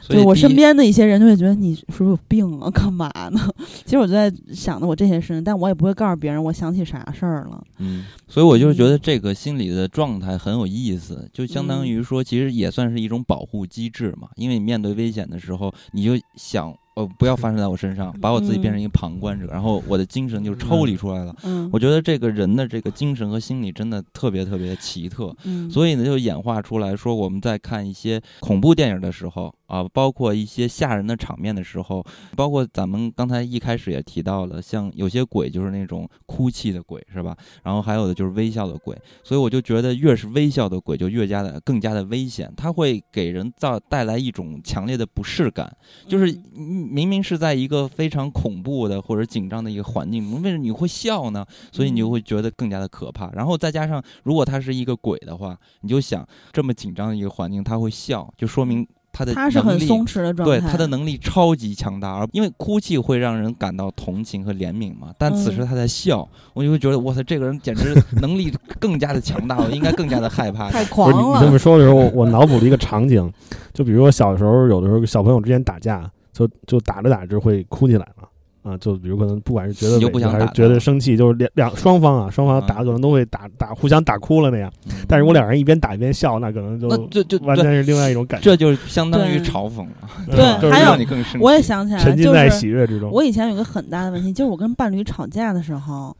就我身边的一些人就会觉得你是不是有病啊？干嘛呢？其实我就在想的我这些事情，但我也不会告诉别人我想起啥事儿了。嗯，所以我就是觉得这个心理的状态很有意思，就相当于说，其实也算是一种保护机制嘛。因为你面对危险的时候，你就想，呃，不要发生在我身上，把我自己变成一个旁观者，然后我的精神就抽离出来了。嗯，我觉得这个人的这个精神和心理真的特别特别奇特，嗯，所以呢，就演化出来说，我们在看一些恐怖电影的时候啊，包括一些吓人的场面的时候，包括咱们刚才一开始也提到了，像有些鬼就是那种哭泣的鬼，是吧？然后还有的就是微笑的鬼，所以我就觉得越是微笑的鬼就越加的更加的危险，它会给人造带来一种强烈的不适感，就是嗯明明是在一个非常恐怖的或者紧张的一个环境中，为什么你会笑呢？所以你就会觉得更加的可怕。然后再加上，如果他是一个鬼的话，你就想这么紧张的一个环境，他会笑，就说明他的他是很能力松弛的状态，对他的能力超级强大，而因为哭泣会让人感到同情和怜悯嘛。但此时嗯他在笑，我就会觉得哇塞，这个人简直能力更加的强大，我应该更加的害怕。太不是狂了你你这么。说的时候，我我脑补了一个场景，就比如我小时候，有的时候小朋友之间打架，就就打着打着会哭起来了。啊，就比如可能不管是觉得还是觉得生气，就是两两双方啊，双方嗯打可能都会打打互相打哭了那样。嗯但是我两人一边打一边笑，那可能就就就，完全是另外一种感觉。这就是相当于嘲讽了，对还有让你更生气。我也想起来了，沉浸在喜悦之中。我以前有个很大的问题，就是我跟伴侣吵架的时候，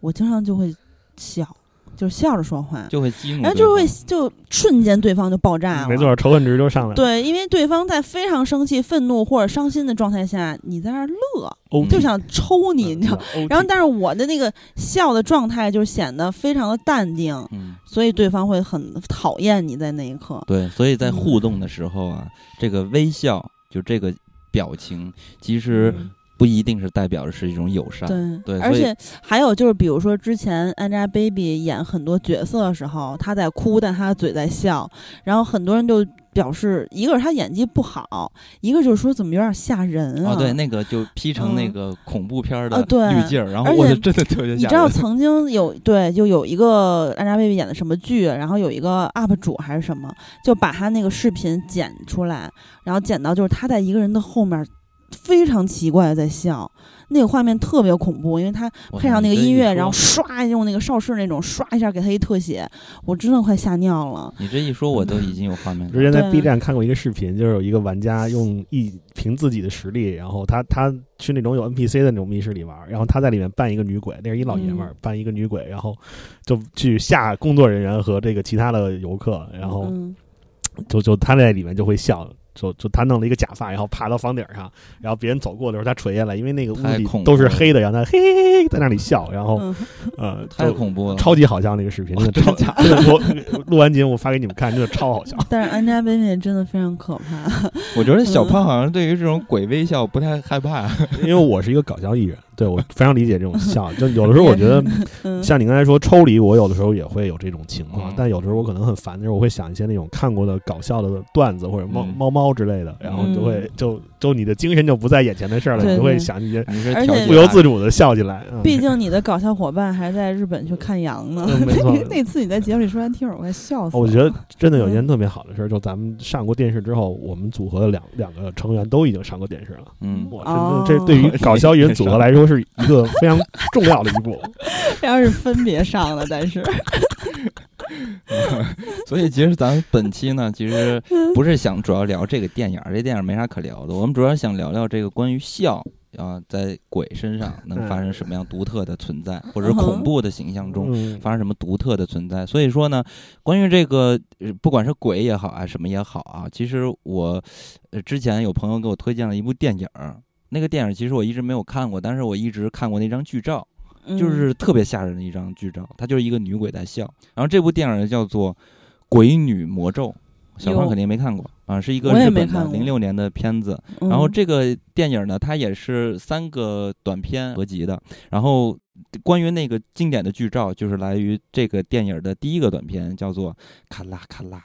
我经常就会笑，就是笑着说话，就会激怒，然后就会就瞬间对方就爆炸了。没错，仇恨值就上来了。对，因为对方在非常生气、愤怒或者伤心的状态下，你在那儿乐，欧就想抽你，嗯你知道。然后，但是我的那个笑的状态就显得非常的淡定，嗯。所以对方会很讨厌你在那一刻。对，所以在嗯互动的时候啊，这个微笑就这个表情，其实嗯不一定是代表的是一种友善。对，对而且还有就是，比如说之前 Angelababy 演很多角色的时候，她在哭，但她的嘴在笑，然后很多人就表示，一个是她演技不好，一个就是说怎么有点吓人啊。哦，对，那个就 P 成那嗯个恐怖片儿的滤镜儿，然后我就真的特别吓人你知道。曾经有对，就有一个 Angelababy 演的什么剧，然后有一个 UP 主还是什么，就把他那个视频剪出来，然后剪到就是他在一个人的后面非常奇怪的在笑。那个画面特别恐怖，因为他配上那个音乐，然后唰用那个邵氏那种唰一下给他一特写，我真的快吓尿了。你这一说，我都已经有画面。之前在 B 站看过一个视频，就是有一个玩家用一凭自己的实力，然后他他去那种有 NPC 的那种密室里玩，然后他在里面扮一个女鬼，那是一老爷们儿扮一个女鬼，然后就去吓工作人员和这个其他的游客，然后就就他在里面就会笑。就就他弄了一个假发，然后爬到房顶上，然后别人走过的时候他垂下来，因为那个屋里都是黑的，然后他嘿嘿嘿在那里笑，然后呃 太恐怖了，超级好笑那个视频，真的超假。我录完节目发给你们看，真的超好笑。但是 Angelababy 真的非常可怕。我觉得小胖好像对于这种鬼微笑不太害怕，因为我是一个搞笑艺人。对，我非常理解这种笑。就有的时候，我觉得像你刚才说抽离，我有的时候也会有这种情况。但有的时候我可能很烦的时候，我会想一些那种看过的搞笑的段子或者猫猫猫之类的，然后就会就就你的精神就不在眼前的事儿了，你就会想一些，而且不由自主的笑起来。毕竟你的搞笑伙伴还在日本去看羊呢。没 错，那次你在节目里说完听我快笑死了。我觉得真的有一件特别好的事儿，就咱们上过电视之后，我们组合的两两个成员都已经上过电视了。嗯，哇，这这对于搞笑艺人组合来说是一个非常。重要的一步，要是分别上了，但是，所以其实咱们本期呢，其实不是想主要聊这个电影，这电影没啥可聊的。我们主要想聊聊这个关于笑啊，在鬼身上能发生什么样独特的存在，或者恐怖的形象中发生什么独特的存在。所以说呢，关于这个不管是鬼也好啊，什么也好啊，其实我之前有朋友给我推荐了一部电影。那个电影其实我一直没有看过，但是我一直看过那张剧照，就是特别吓人的一张剧照。它就是一个女鬼在笑。然后这部电影叫做《鬼女魔咒》，小胖肯定没看过啊，是一个日本的零六年的片子。然后这个电影呢，它也是三个短片合集的。然后关于那个经典的剧照，就是来于这个电影的第一个短片，叫做《咔啦咔啦》。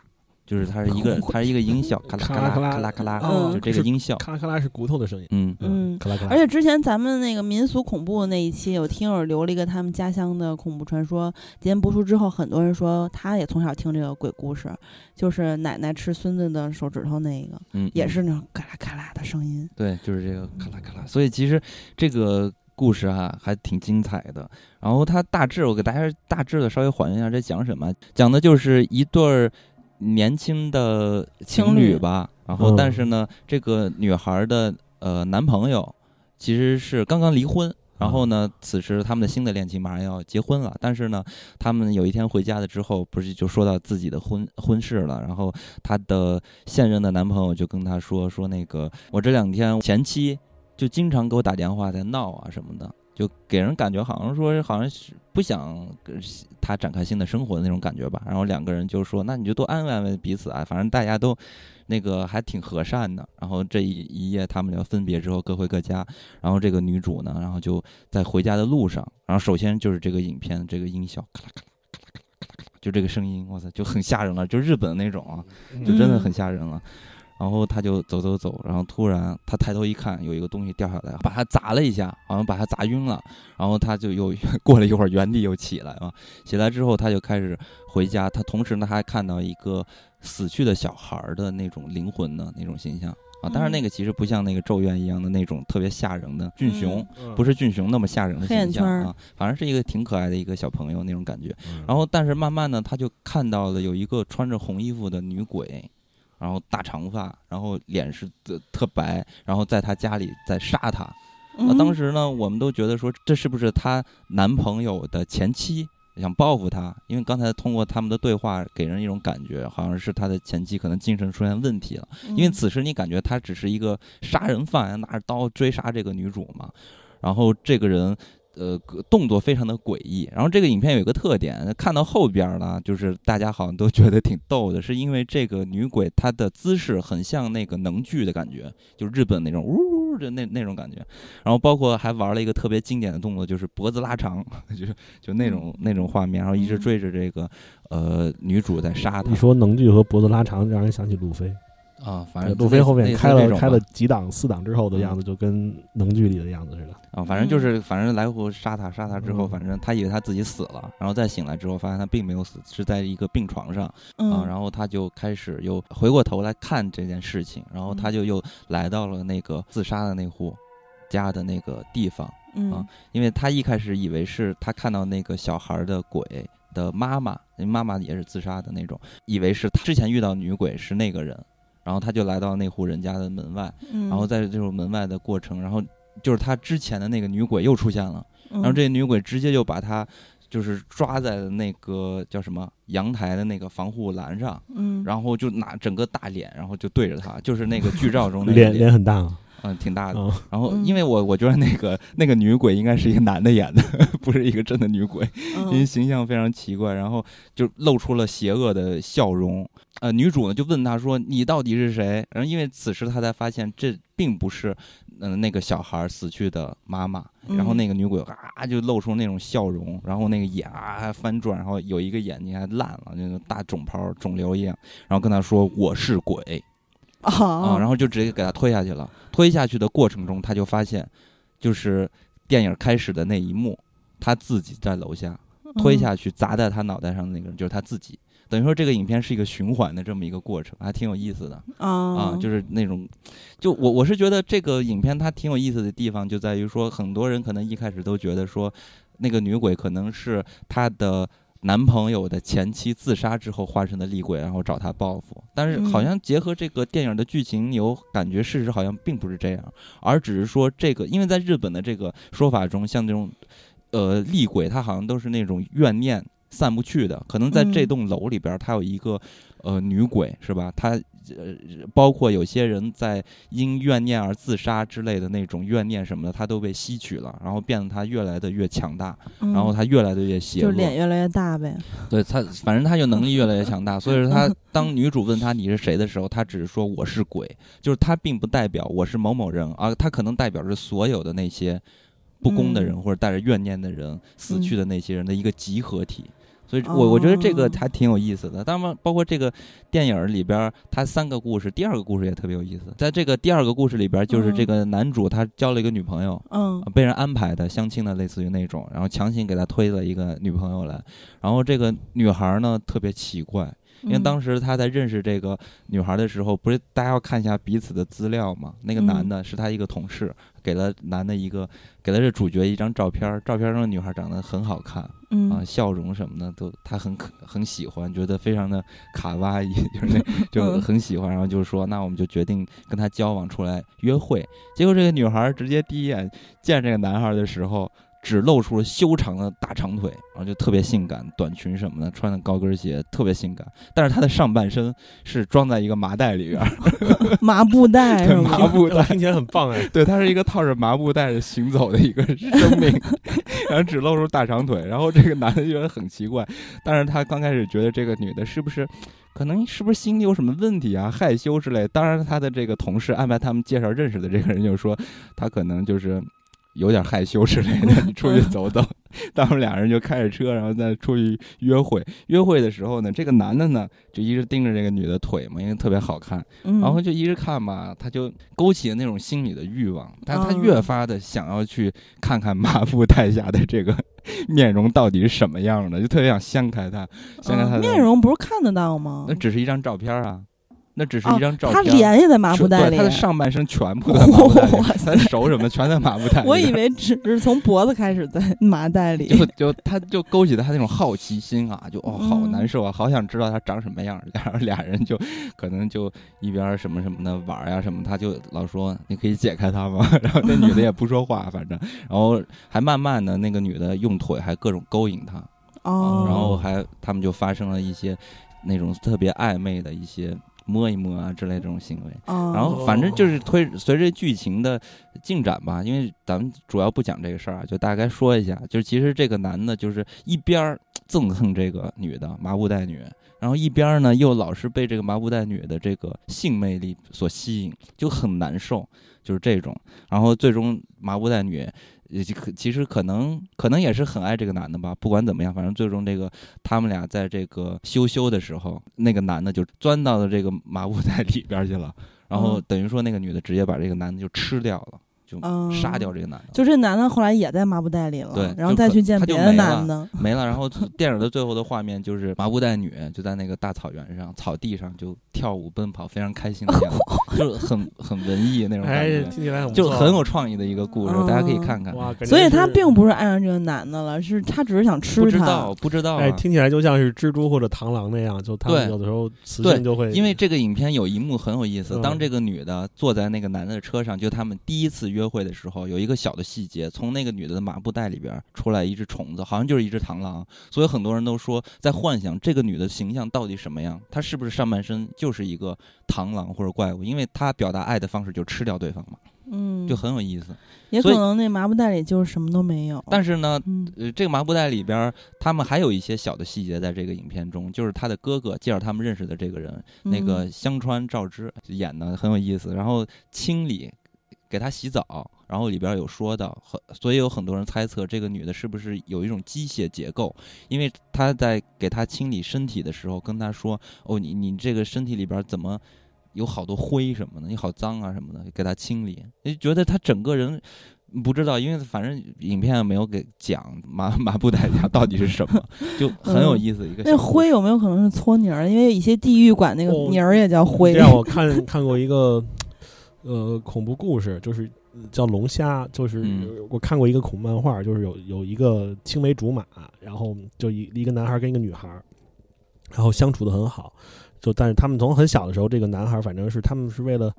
就是它是一个，它是一个音效，咔啦咔啦咔啦咔啦，就这个音效，咔啦咔啦是骨头的声音，嗯嗯，咔啦咔啦。而且之前咱们那个民俗恐怖那一期，有听友留了一个他们家乡的恐怖传说，节目播出之后，很多人说他也从小听这个鬼故事，就是奶奶吃孙子的手指头那个，嗯，也是那种咔啦咔啦的声音，对，就是这个咔啦咔啦。所以其实这个故事哈还挺精彩的。然后它大致我给大家大致的稍微还原一下，这讲什么？讲的就是一对儿。年轻的情侣吧，然后但是呢，这个女孩的呃男朋友其实是刚刚离婚，然后呢，此时他们的新的恋情马上要结婚了，但是呢，他们有一天回家了之后，不是就说到自己的婚婚事了，然后她的现任的男朋友就跟她说说那个我这两天前妻就经常给我打电话在闹啊什么的。就给人感觉好像说，好像是不想跟他展开新的生活的那种感觉吧。然后两个人就说：“那你就多安慰安慰彼此啊，反正大家都那个还挺和善的。”然后这一一夜，他们俩分别之后各回各家。然后这个女主呢，然后就在回家的路上。然后首先就是这个影片这个音效，咔啦咔啦咔啦咔啦，就这个声音，哇塞，就很吓人了，就日本那种啊，就真的很吓人了。然后他就走走走，然后突然他抬头一看，有一个东西掉下来，把他砸了一下，好像把他砸晕了。然后他就又 过了一会儿，原地又起来了。起来之后，他就开始回家。他同时呢，还看到一个死去的小孩的那种灵魂的那种形象啊。当然，那个其实不像那个咒怨一样的那种特别吓人的俊雄，不是俊雄那么吓人的形象啊。反正是一个挺可爱的一个小朋友那种感觉。然后，但是慢慢的，他就看到了有一个穿着红衣服的女鬼。然后大长发，然后脸是特特白，然后在她家里在杀她。那当时呢，我们都觉得说，这是不是她男朋友的前妻想报复她？因为刚才通过他们的对话，给人一种感觉，好像是他的前妻可能精神出现问题了。因为此时你感觉他只是一个杀人犯，拿着刀追杀这个女主嘛。然后这个人。呃，动作非常的诡异。然后这个影片有一个特点，看到后边呢，就是大家好像都觉得挺逗的，是因为这个女鬼她的姿势很像那个能剧的感觉，就日本那种呜呜的那那种感觉。然后包括还玩了一个特别经典的动作，就是脖子拉长，就就那种那种画面，然后一直追着这个呃女主在杀她。你说能剧和脖子拉长，让人想起路飞。啊，反正路飞后面开了开了几档四档之后的样子，就跟能剧里的样子似的。啊，反正就是反正来回杀他，杀他之后，嗯。反正他以为他自己死了，然后再醒来之后，发现他并没有死，是在一个病床上。啊，嗯，然后他就开始又回过头来看这件事情，然后他就又来到了那个自杀的那户家的那个地方，嗯。啊因为他一开始以为是他看到那个小孩的鬼的妈妈，因为妈妈也是自杀的那种，以为是他之前遇到女鬼是那个人，然后他就来到那户人家的门外，嗯，然后在这种门外的过程，然后就是他之前的那个女鬼又出现了，然然后这个女鬼直接就把他就是抓在了那个叫什么阳台的那个防护栏上，嗯，然后就拿整个大脸，然后就对着他，就是那个剧照中那个脸脸很大啊，嗯挺大的。啊然后嗯因为我我觉得那个那个女鬼应该是一个男的演的，不是一个真的女鬼，因为嗯形象非常奇怪，然后就露出了邪恶的笑容。呃，女主呢就问他说：“你到底是谁？”然后因为此时他才发现这并不是嗯、呃那个小孩死去的妈妈，然后嗯那个女鬼啊就露出那种笑容，然后那个眼啊还翻转，然后有一个眼睛还烂了，那种大肿泡肿瘤一样，然后跟他说：“我是鬼。”啊，啊，然后就直接给他推下去了。推下去的过程中，他就发现，就是电影开始的那一幕，他自己在楼下推下去砸在他脑袋上的那个人就是他自己。等于说这个影片是一个循环的这么一个过程，还挺有意思的啊啊。就是那种，就我我是觉得这个影片它挺有意思的地方就在于说，很多人可能一开始都觉得说，那个女鬼可能是他的男朋友的前妻自杀之后化身的厉鬼，然后找他报复。但是好像结合这个电影的剧情，有感觉事实好像并不是这样，而只是说这个，因为在日本的这个说法中，像这种呃厉鬼，他好像都是那种怨念散不去的。可能在这栋楼里边，他有一个呃女鬼，是吧？她呃，包括有些人在因怨念而自杀之类的那种怨念什么的，他都被吸取了，然后变得他越来的越强大，嗯然后他越来的越邪就恶。脸越来越大呗，对他，反正他就能力越来越强大，所以说他 当女主问他你是谁的时候，他只是说我是鬼，就是他并不代表我是某某人，而他可能代表着所有的那些不公的人、嗯或者带着怨念的人、死去的那些人的一个集合体。所以哦我我觉得这个还挺有意思的。当然，包括这个电影里边，它三个故事，第二个故事也特别有意思。在这个第二个故事里边，就是这个男主他交了一个女朋友，嗯啊被人安排的相亲的，类似于那种，然后强行给他推了一个女朋友来，然后这个女孩呢特别奇怪，因为当时时他在认识这个女孩的时候，不是大家要看一下彼此的资料嘛？那个嗯男的是他一个同事，给了男的一个给了这主角一张照片儿，照片上的女孩长得很好看嗯啊，笑容什么的都他很可很喜欢，觉得非常的卡哇伊，就是那就嗯很喜欢，然后就说那我们就决定跟他交往出来约会。结果这个女孩直接第一眼见这个男孩的时候。只露出了修长的大长腿，然后就特别性感，短裙什么的，穿的高跟鞋特别性感。但是她的上半身是装在一个麻袋里边儿，麻布袋是吗？麻布袋，听起来很棒哎。对，她是一个套着麻布袋行走的一个生命，然后只露出大长腿。然后这个男的就觉得很奇怪，但是他刚开始觉得这个女的是不是，可能是不是心里有什么问题啊，害羞之类。当然，他的这个同事安排他们介绍认识的这个人就说，他可能就是有点害羞之类的，你出去走走。他们俩人就开着车，然后再出去约会。约会的时候呢，这个男的呢就一直盯着这个女的腿嘛，因为特别好看。嗯，然后就一直看吧，他就勾起了那种心理的欲望，但他哦越发的想要去看看麻布袋下的这个 面容到底是什么样的，就特别想掀开他，掀开他面，容不是看得到吗那？只是一张照片啊，那只是哦一张照片他。脸也在麻布袋里他，的上半身全部 在麻布袋里，哇他的手什么全在麻布袋里。我以为只是从脖子开始在麻袋里。就就他就勾起了他那种好奇心啊，就哦好嗯难受啊，好想知道他长什么样儿。然后俩人就可能就一边儿什么什么的玩儿呀、什么，他就老说你可以解开他吗？然后那女的也不说话，反正然后还慢慢的那个女的用腿还各种勾引他，哦，然后还他们就发生了一些那种特别暧昧的一些摸一摸啊之类这种行为。哦，然后反正就是推随着剧情的进展吧，因为咱们主要不讲这个事儿啊，就大概说一下，就是其实这个男的就是一边儿憎恨这个女的麻布袋女，然后一边儿呢又老是被这个麻布袋女的这个性魅力所吸引，就很难受，就是这种。然后最终麻布袋女也可其实可能可能也是很爱这个男的吧。不管怎么样，反正最终这个他们俩在这个羞羞的时候，那个男的就钻到了这个麻布袋里边去了，然后嗯等于说那个女的直接把这个男的就吃掉了，就嗯杀掉这个男的。就这男的后来也在麻布袋里了，对然后再去见别的男的，没了，然后电影的最后的画面就是麻布袋女就在那个大草原上、草地上就跳舞奔跑，非常开心的样子，就是很很文艺那种感哎，觉，听起来很不就很有创意的一个故事，嗯大家可以看看。哇，所以他并不是爱上这个男的了，是他只是想吃他不知道，。不知道、啊。哎，听起来就像是蜘蛛或者螳螂那样，就他们对有的时候雌对性就会因为这个影片有一幕很有意思，嗯当这个女的坐在那个男的的车上，就他们第一次约会的时候，有一个小的细节，从那个女的的麻布袋里边出来一只虫子，好像就是一只螳螂，所以很多人都说在幻想这个女的形象到底什么样，她是不是上半身就是一个螳螂或者怪物，因为她表达爱的方式就吃掉对方嘛，嗯，就很有意思。也可能那麻布袋里就是什么都没有。但是呢，嗯呃，这个麻布袋里边，他们还有一些小的细节，在这个影片中，就是他的哥哥介绍他们认识的这个人，那个嗯香川照之演的很有意思，然后清理给他洗澡，然后里边有说到，很所以有很多人猜测这个女的是不是有一种机械结构，因为他在给他清理身体的时候跟他说，哦，你你这个身体里边怎么？有好多灰什么的，你好脏啊什么的，给他清理，就觉得他整个人不知道，因为反正影片没有给讲 麻麻布袋家到底是什么，就很有意思一个小那。灰有没有可能是搓泥儿？因为一些地狱管那个哦泥儿也叫灰这。样我看看过一个呃恐怖故事，就是呃叫龙虾，就是、嗯我看过一个恐怖漫画，就是有有一个青梅竹马，然后就一一个男孩跟一个女孩，然后相处的很好，就但是他们从很小的时候，这个男孩反正是他们是为了。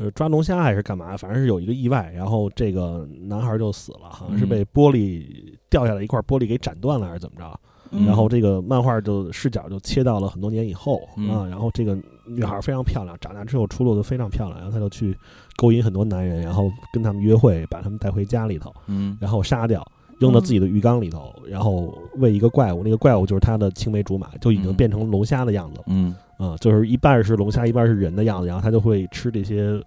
呃，抓龙虾还是干嘛？反正是有一个意外，然后这个男孩就死了，好像是嗯被玻璃掉下来一块玻璃给斩断了，还是怎么着？嗯然后这个漫画就视角就切到了很多年以后、嗯啊，然后这个女孩非常漂亮，长大之后出落的非常漂亮，然后她就去勾引很多男人，然后跟他们约会，把他们带回家里头，嗯。然后杀掉，扔到自己的浴缸里头，然后喂一个怪物，那个怪物就是她的青梅竹马，就已经嗯。变成龙虾的样子了嗯。啊，就是一半是龙虾，一半是人的样子，然后她就会吃这些、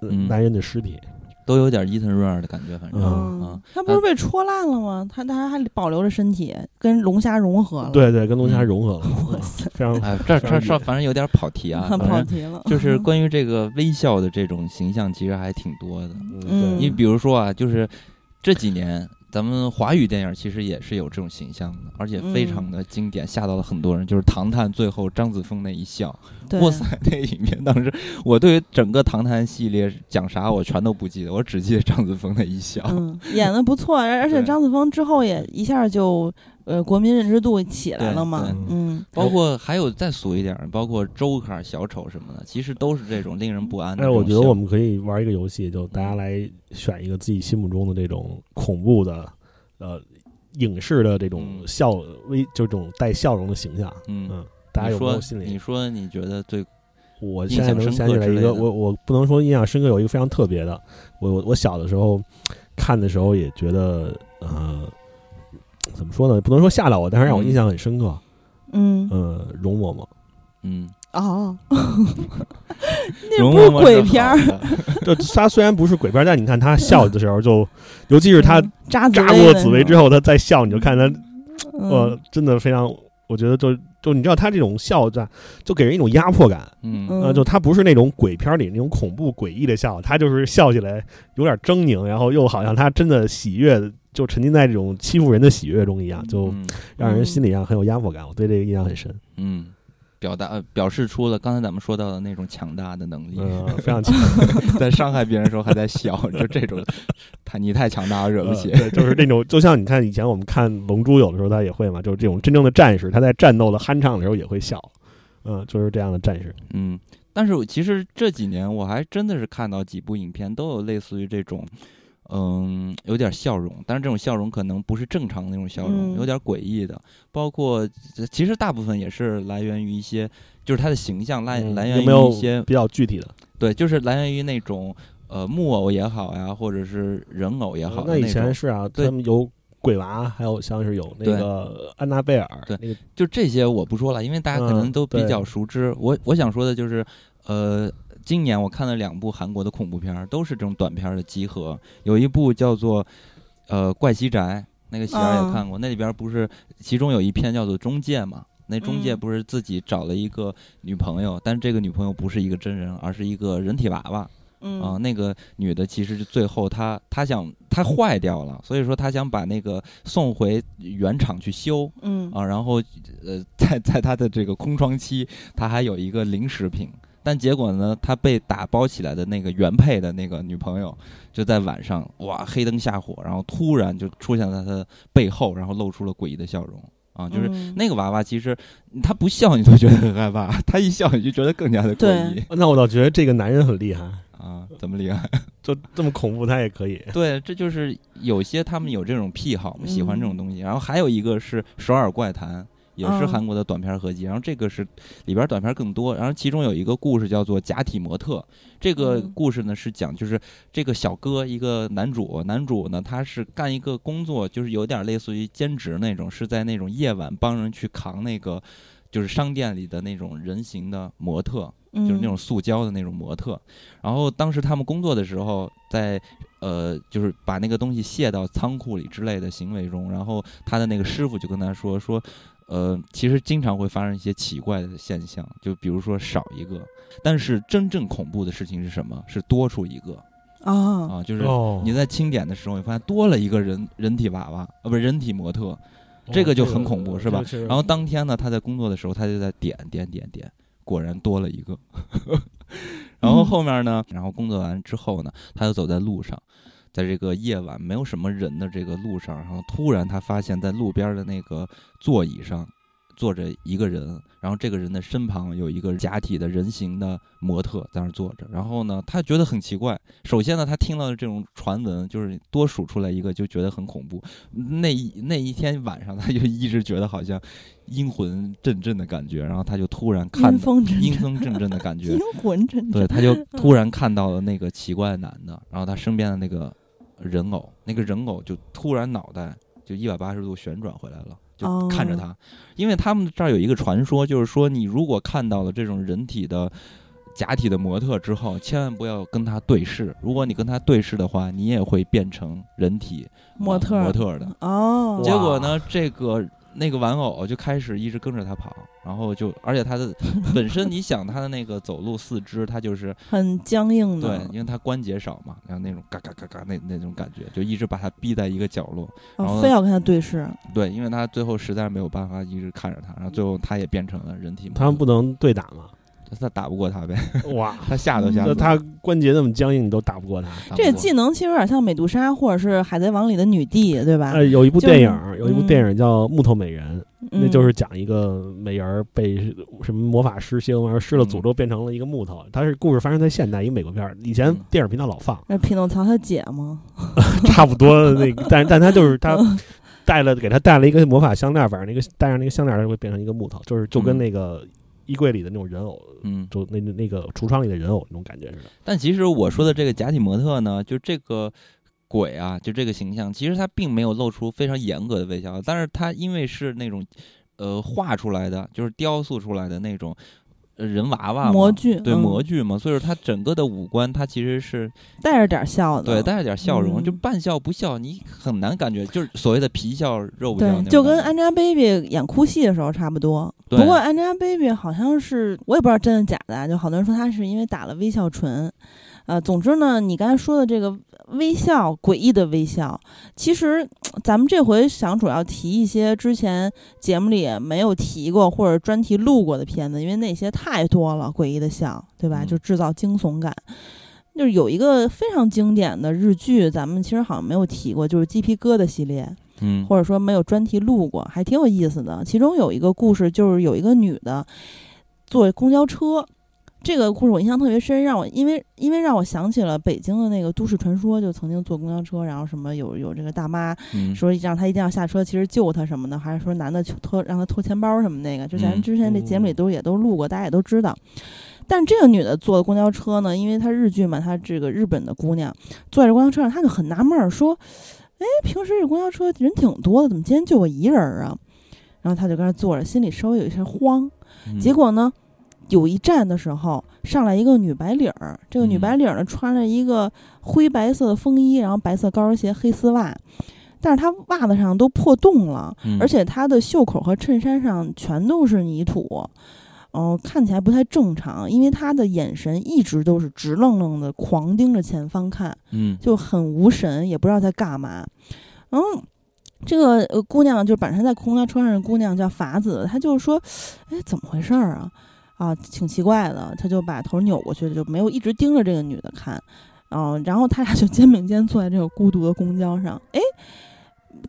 男人的尸体，都有点伊藤润二的感觉，反正。嗯啊他不是被戳烂了吗？他他还保留着身体，跟龙虾融合了。，对对，跟龙虾嗯融合了，哇嗯塞，非常哎，这这这反正有点跑题啊，跑题了。就是 关于这个微笑的这种形象，其实还挺多的。嗯嗯你比如说啊，就是这几年咱们华语电影其实也是有这种形象的，而且非常的经典，吓到了很多人。就是《唐探》最后张子枫那一笑，哇塞，那个影片当时我对于整个《唐探》系列讲啥我全都不记得，我只记得张子枫那一笑。嗯，演的不错，而而且张子枫之后也一下就呃国民认知度起来了嘛。嗯，包括还有再俗一点儿，包括周卡、小丑什么的，其实都是这种令人不安的但是。我觉得我们可以玩一个游戏，就大家来选一个自己心目中的这种恐怖的，呃，影视的这种嗯笑微，就这种带笑容的形象。嗯，嗯，大家说有没有心里？你说你觉得最我现在能印象深想起来一个，刻的我我不能说印象深刻，有一个非常特别的。我我我小的时候看的时候也觉得，呃，怎么说呢？不能说吓到我，但是让我印象很深刻。嗯。呃，容嬷嬷，嗯，哦，那容不是嬷嬷鬼片儿，就他虽然不是鬼片，但你看他笑的时候就，尤其是他嗯扎扎过紫薇之后，后，他再笑，你就看他嗯。呃，真的非常，我觉得就就你知道他这种笑在，就给人一种压迫感，嗯。嗯。呃，就他不是那种鬼片里那种恐怖诡异的笑，他就是笑起来有点狰狞，然后又好像他真的喜悦，就沉浸在这种欺负人的喜悦中一样，就嗯让人心里上很有压迫感。我对这个印象很深，嗯，表达呃表示出了刚才咱们说到的那种强大的能力，嗯，非常强，在伤害别人的时候还在笑，就这种，太 你太强大了，惹不起。呃对，就是那种，就像你看以前我们看《龙珠》，有的时候他也会嘛，就是这种真正的战士，他在战斗的酣畅的时候也会笑，嗯，就是这样的战士。嗯，但是我其实这几年我还真的是看到几部影片都有类似于这种，嗯，有点笑容，但是这种笑容可能不是正常的那种笑容，嗯有点诡异的。包括其实大部分也是来源于一些，就是他的形象来嗯来源于一些比较具体的？对，就是来源于那种呃木偶也好呀，或者是人偶也好的那以前是啊，对他们有鬼娃，还有像是有那个安娜贝尔，对那个就这些我不说了，因为大家可能嗯都比较熟知。我我想说的就是，呃，今年我看了两部韩国的恐怖片儿，都是这种短片儿的集合。有一部叫做呃《怪奇宅》，那个喜儿也看过，那里边不是其中有一篇叫做《中介》嘛？那中介不是自己找了一个女朋友，但是这个女朋友不是一个真人，而是一个人体娃娃。啊，那个女的其实是最后她她想她坏掉了，所以说她想把那个送回原厂去修。嗯啊，然后呃，在在她的这个空窗期，她还有一个临时品，但结果呢，他被打包起来的那个原配的那个女朋友，就在晚上哇黑灯瞎火，然后突然就出现在他的背后，然后露出了诡异的笑容。啊，就是那个娃娃，其实他不笑你都觉得很害怕，他一笑你就觉得更加的诡异。那我倒觉得这个男人很厉害。啊，怎么厉害？就这么恐怖，他也可以。对，这就是有些他们有这种癖好，喜欢这种东西。然后还有一个是《首尔怪谈》，也是韩国的短片合集。然后这个是里边短片更多。然后其中有一个故事叫做《假体模特》。这个故事呢是讲，就是这个小哥，一个男主，男主呢他是干一个工作，就是有点类似于兼职那种，是在那种夜晚帮人去扛那个，就是商店里的那种人形的模特。就是那种塑胶的那种模特，然后当时他们工作的时候，在呃，就是把那个东西卸到仓库里之类的行为中，然后他的那个师傅就跟他说说，呃，其实经常会发生一些奇怪的现象，就比如说少一个，但是真正恐怖的事情是什么？是多出一个啊啊，就是你在清点的时候，你发现多了一个人人体娃娃啊，不是人体模特，这个就很恐怖，是吧？然后当天呢，他在工作的时候，他就在点点点点。果然多了一个，然后后面呢？然后工作完之后呢，他就走在路上，在这个夜晚没有什么人的这个路上，然后突然他发现，在路边的那个座椅上。坐着一个人，然后这个人的身旁有一个假体的人形的模特在那坐着。然后呢，他觉得很奇怪。首先呢，他听到的这种传闻，就是多数出来一个就觉得很恐怖。那那一天晚上，他就一直觉得好像阴魂阵阵的感觉。然后他就突然看到阴风阵阵的感觉，阴魂阵阵。对，他就突然看到了那个奇怪的男的，然后他身边的那个人偶，那个人偶就突然脑袋就一百八十度旋转回来了。就看着他，因为他们这儿有一个传说，就是说你如果看到了这种人体的假体的模特之后，千万不要跟他对视。如果你跟他对视的话，你也会变成人体模特模特的。哦，结果呢，这个。那个玩偶就开始一直跟着他跑，然后就，而且他的 本身，你想他的那个走路四肢，他就是很僵硬的，对，因为他关节少嘛，然后那种嘎嘎嘎嘎那那种感觉，就一直把他逼在一个角落，然后非要跟他对视。对，因为他最后实在没有办法一直看着他，然后最后他也变成了人体。他们不能对打吗？他打不过他呗，哇，他吓都吓。他关节那么僵硬，你都打不过他。这个技能其实有点像美杜莎，或者是海贼王里的女帝，对吧？呃，有一部电影，有一部电影叫《木头美人》，那就是讲一个美人被什么魔法师星，然后施了诅咒，变成了一个木头。它是故事发生在现代，一个美国片儿，以前电影频道老放。那匹诺曹他姐吗？差不多那个，但但他就是他带了给他带了一个魔法项链，反正那个戴上那个项链，他会变成一个木头，就是就跟那个。衣柜里的那种人偶，嗯，就那那那个橱窗里的人偶那种感觉似的。但其实我说的这个假体模特呢，就这个鬼啊，就这个形象，其实他并没有露出非常严格的微笑，但是他因为是那种呃画出来的，就是雕塑出来的那种。人娃娃模具对模具嘛，所以说他整个的五官，他其实是带着点笑的，对，带着点笑容，就半笑不笑，你很难感觉，就是所谓的皮笑肉不笑，就跟 Angelababy 演哭戏的时候差不多。不过 Angelababy 好像是我也不知道真的假的，就好多人说她是因为打了微笑唇。呃，总之呢，你刚才说的这个微笑，诡异的微笑，其实咱们这回想主要提一些之前节目里没有提过或者专题录过的片子，因为那些太多了，诡异的笑，对吧？就制造惊悚感。就是有一个非常经典的日剧，咱们其实好像没有提过，就是《鸡皮疙瘩》系列，嗯，或者说没有专题录过，还挺有意思的。其中有一个故事，就是有一个女的坐公交车。这个故事我印象特别深，让我因为因为让我想起了北京的那个都市传说，就曾经坐公交车，然后什么有有这个大妈说让他一定要下车，其实救他什么的，还是说男的偷让他偷钱包什么那个，就咱之前这节目里都也都录过，大家也都知道。但这个女的坐公交车呢，因为她日剧嘛，她这个日本的姑娘坐在这公交车上，她就很纳闷儿，说：“哎，平时这公交车人挺多的，怎么今天就我一人啊？”然后她就跟那坐着，心里稍微有一些慌。结果呢？有一站的时候，上来一个女白领儿。这个女白领儿呢，穿了一个灰白色的风衣，然后白色高跟鞋、黑丝袜。但是她袜子上都破洞了，嗯而且她的袖口和衬衫上全都是泥土，哦、看起来不太正常，因为她的眼神一直都是直愣愣的，狂盯着前方看，嗯就很无神，也不知道在干嘛。然后这个呃姑娘就本身在公交车上的姑娘叫法子，她就说：“哎，怎么回事儿啊？啊，挺奇怪的。”他就把头扭过去，就没有一直盯着这个女的看。嗯、然后他俩就肩并肩坐在这个孤独的公交上。哎，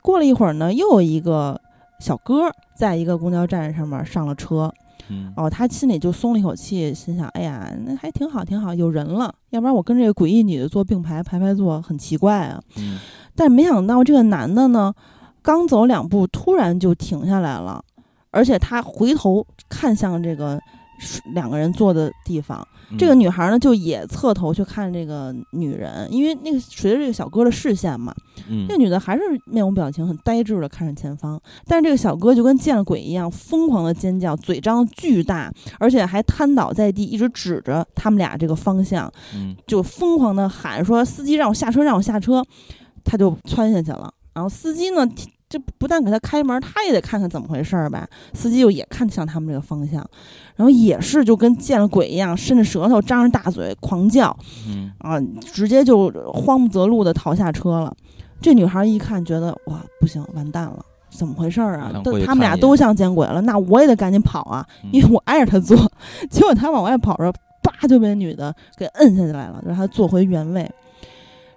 过了一会儿呢，又有一个小哥在一个公交站上面上了车。嗯哦，他心里就松了一口气，心想：哎呀，那还挺好，挺好，有人了。要不然我跟这个诡异女的坐并排排排坐，很奇怪啊。嗯但没想到这个男的呢，刚走两步，突然就停下来了，而且他回头看向这个两个人坐的地方。嗯这个女孩呢，就也侧头去看这个女人，因为那个随着这个小哥的视线嘛，嗯那女的还是面无表情，很呆滞的看着前方。但是这个小哥就跟见了鬼一样，疯狂的尖叫，嘴张得巨大，而且还瘫倒在地，一直指着他们俩这个方向，嗯就疯狂的喊说：“司机让我下车，让我下车！”他就窜下去了。然后司机呢，这不但给他开门，他也得看看怎么回事儿吧。司机又也看向他们这个方向，然后也是就跟见了鬼一样，伸着舌头，张着大嘴狂叫。嗯啊，直接就慌不择路的逃下车了。这女孩一看，觉得哇，不行，完蛋了，怎么回事儿啊都他们俩都像见鬼了，那我也得赶紧跑啊，嗯因为我挨着他坐。结果他往外跑着，叭就被女的给摁下来了，就让他坐回原位。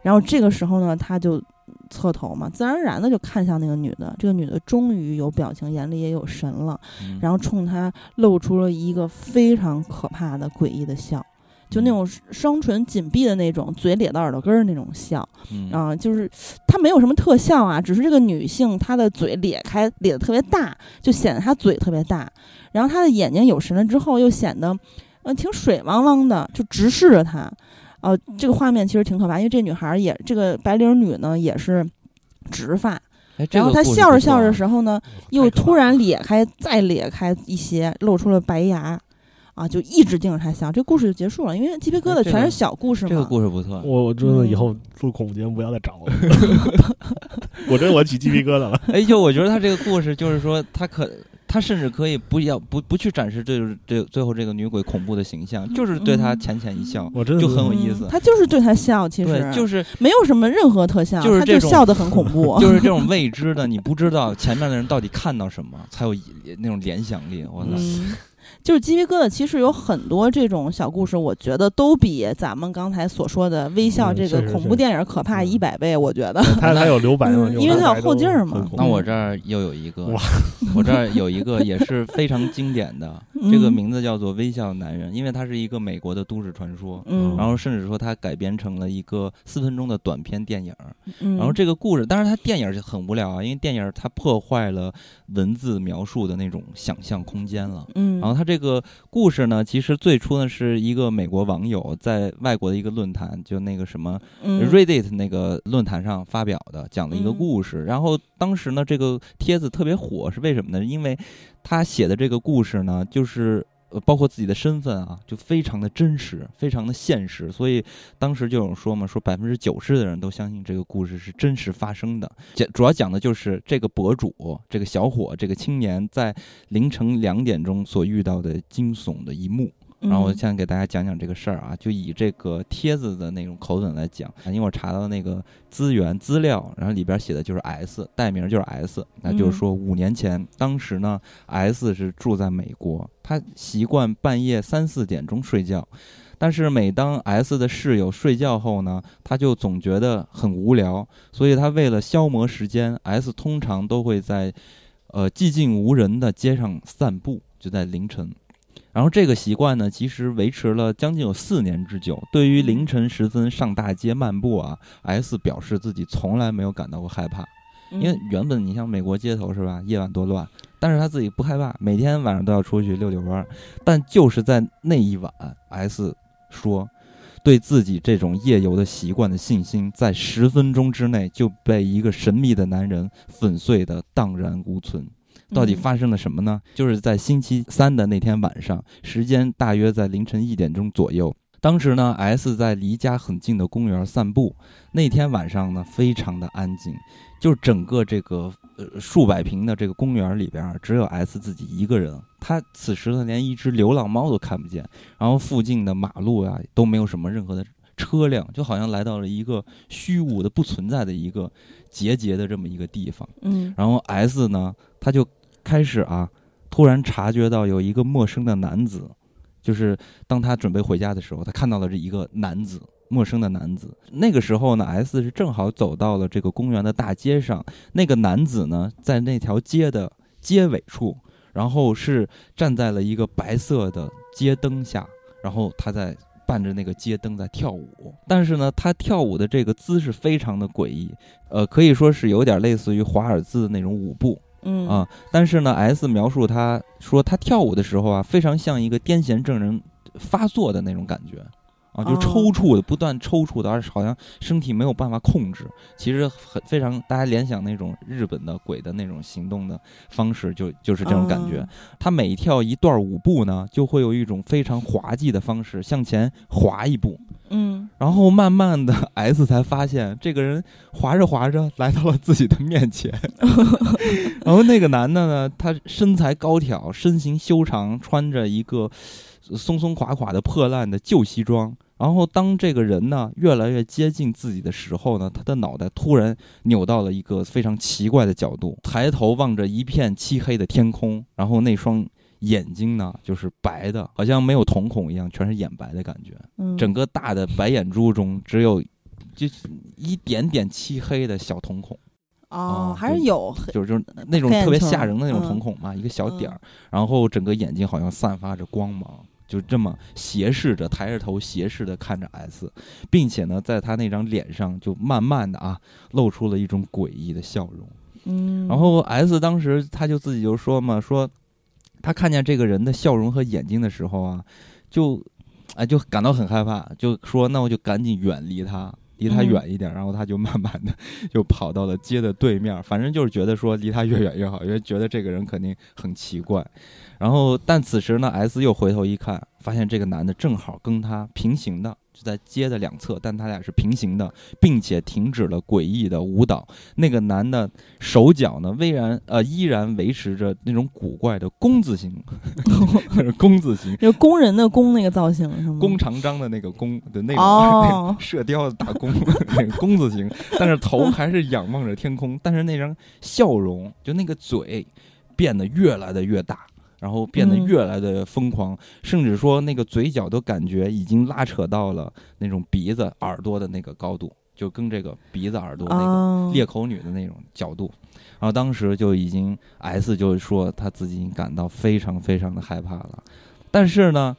然后这个时候呢，他就侧头嘛，自然而然的就看向那个女的。这个女的终于有表情，眼里也有神了，嗯然后冲他露出了一个非常可怕的诡异的笑。就那种双唇紧闭的那种，嘴咧到耳朵根儿那种笑嗯啊、就是她没有什么特效啊，只是这个女性她的嘴咧开，咧得特别大，就显得她嘴特别大，然后她的眼睛有神了之后，又显得呃挺水汪汪的，就直视着他。呃，这个画面其实挺可怕，因为这女孩儿也，这个白领女呢也是直发，然后她笑着笑着不错啊时候呢，又突然咧开，再咧开一些，露出了白牙，啊，就一直盯着他笑。这故事就结束了，因为鸡皮疙瘩全是小故事嘛。这个故事不错，我我真的以嗯后录恐怖节目不要再找我了，我真的我起鸡皮疙瘩了。哎，就我觉得他这个故事，就是说他可，他甚至可以不要不不去展示这这最后这个女鬼恐怖的形象，就是对她嗯浅浅一笑，我真的就很有意思嗯。他就是对她笑，其实，就是没有什么任何特效，就是这种就笑的很恐怖。就是这种未知的，你不知道前面的人到底看到什么，才有那种联想力。我操，嗯，就是鸡皮疙瘩，其实有很多这种小故事，我觉得都比咱们刚才所说的微笑嗯这个恐怖电影可怕嗯一百倍。我觉得，它它有留白因为它有后劲儿嘛那我这儿又有一个，我这儿有一个也是非常经典的，嗯这个名字叫做《微笑男人》，因为它是一个美国的都市传说。嗯，然后甚至说它改编成了一个四分钟的短片电影，嗯，然后这个故事，当然它电影就很无聊啊，因为电影它破坏了文字描述的那种想象空间了。嗯，然后它这个故事呢，其实最初呢是一个美国网友在外国的一个论坛，就那个什么嗯 Reddit 那个论坛上发表的，讲的一个嗯故事。然后当时呢，这个帖子特别火，是为什么呢？因为他写的这个故事呢，就是。呃，包括自己的身份啊，就非常的真实，非常的现实，所以当时就有说嘛，说百分之九十的人都相信这个故事是真实发生的。讲主要讲的就是这个博主，这个小伙，这个青年在凌晨两点钟所遇到的惊悚的一幕。然后我嗯现在给大家讲讲这个事儿啊，就以这个帖子的那种口吻来讲，因为我查到那个资源资料，然后里边写的就是 S，代名就是 S，那就是说五年前，当时呢，S 是住在美国，他习惯半夜三四点钟睡觉，但是每当 S 的室友睡觉后呢，他就总觉得很无聊，所以他为了消磨时间，S 通常都会在呃寂静无人的街上散步，就在凌晨。然后这个习惯呢，其实维持了将近有四年之久。对于凌晨时分上大街漫步啊，S 表示自己从来没有感到过害怕，因为原本你像美国街头是吧，夜晚多乱，但是他自己不害怕，每天晚上都要出去溜溜弯儿。但就是在那一晚，S 说，对自己这种夜游的习惯的信心，在十分钟之内就被一个神秘的男人粉碎的荡然无存。到底嗯发生了什么呢？就是在星期三的那天晚上，时间大约在凌晨一点钟左右。当时呢，S 在离家很近的公园散步。那天晚上呢，非常的安静，就是整个这个呃数百平的这个公园里边，只有 S 自己一个人。他此时呢，连一只流浪猫都看不见，然后附近的马路啊都没有什么任何的车辆，就好像来到了一个虚无的、不存在的一个结节的这么一个地方。嗯然后 S 呢，他就开始啊，突然察觉到有一个陌生的男子，就是当他准备回家的时候，他看到了这一个男子，陌生的男子。那个时候呢，S 是正好走到了这个公园的大街上，那个男子呢，在那条街的街尾处，然后是站在了一个白色的街灯下，然后他在。伴着那个街灯在跳舞，但是呢，他跳舞的这个姿势非常的诡异，呃，可以说是有点类似于华尔兹的那种舞步，嗯啊，但是呢，S 描述他说他跳舞的时候啊，非常像一个癫痫症人发作的那种感觉，啊，就哦抽搐的，不断抽搐的，而且好像身体没有办法控制。其实很非常，大家联想那种日本的鬼的那种行动的方式，就就是这种感觉。嗯他每跳一段舞步呢，就会有一种非常滑稽的方式向前滑一步。嗯然后慢慢的，S 才发现这个人滑着滑着来到了自己的面前，然后那个男的呢，他身材高挑，身形修长，穿着一个松松垮垮的破烂的旧西装。然后当这个人呢越来越接近自己的时候呢，他的脑袋突然扭到了一个非常奇怪的角度，抬头望着一片漆黑的天空，然后那双眼睛呢就是白的，好像没有瞳孔一样，全是眼白的感觉。嗯，整个大的白眼珠中只有就是一点点漆黑的小瞳孔，哦还是有就是就是那种特别吓人的那种嗯瞳孔嘛，一个小点儿，然后整个眼睛好像散发着光芒。就这么斜视着，抬着头斜视的看着 S，并且呢，在他那张脸上就慢慢的啊，露出了一种诡异的笑容。嗯，然后 S 当时他就自己就说嘛，说他看见这个人的笑容和眼睛的时候啊，就哎就感到很害怕，就说那我就赶紧远离他，离他远一点。然后他就慢慢的 就跑到了街的对面，反正就是觉得说离他越远越好，因为觉得这个人肯定很奇怪。然后但此时呢，S 又回头一看，发现这个男的正好跟他平行的。就在街的两侧，但他俩是平行的，并且停止了诡异的舞蹈。那个男的手脚呢，依然呃依然维持着那种古怪的弓字形，弓字形，就工人的工那个造型是吗？弓长张的那个弓的那种、哦 那种射雕的大弓那个弓字形，但是头还是仰望着天空，但是那张笑容就那个嘴变得越来的越大。然后变得嗯。越来的疯狂，甚至说那个嘴角都感觉已经拉扯到了那种鼻子、耳朵的那个高度，就跟这个鼻子、耳朵那个啊，裂口女的那种角度，然后当时就已经 S 就说他自己已经感到非常非常的害怕了，但是呢，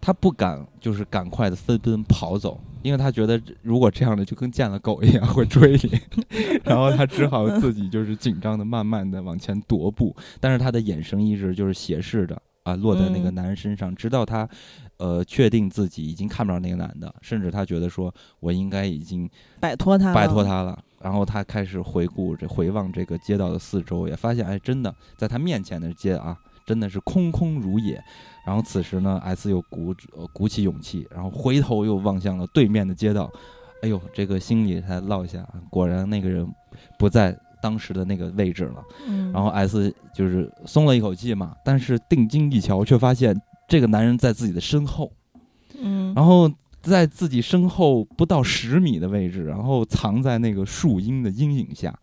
他不敢就是赶快的飞奔跑走，因为他觉得如果这样的就跟见了狗一样会追你，然后他只好自己就是紧张的慢慢的往前踱步，但是他的眼神一直就是斜视着。啊，落在那个嗯男人身上，直到他，呃，确定自己已经看不着那个男的，甚至他觉得说，我应该已经摆脱他，摆脱，他了。然后他开始回顾这回望这个街道的四周，也发现哎，真的在他面前的街啊，真的是空空如也。然后此时呢，S 又鼓呃鼓起勇气，然后回头又望向了对面的街道。哎呦，这个心里才落下，果然那个人不在当时的那个位置了。嗯，然后 S 就是松了一口气嘛，但是定睛一瞧，却发现这个男人在自己的身后。嗯，然后在自己身后不到十米的位置，然后藏在那个树荫的阴影下，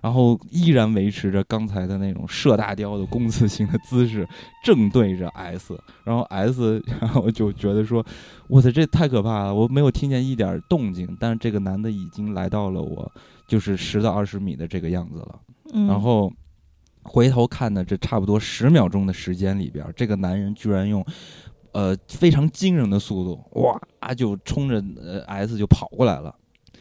然后依然维持着刚才的那种射大雕的弓字形的姿势，正对着 S。然后 S，然后就觉得说：“我操，这太可怕了！我没有听见一点动静，但是这个男的已经来到了我就是十到二十米的这个样子了。”嗯然后回头看的这差不多十秒钟的时间里边，这个男人居然用呃非常惊人的速度，哇就冲着呃 S 就跑过来了，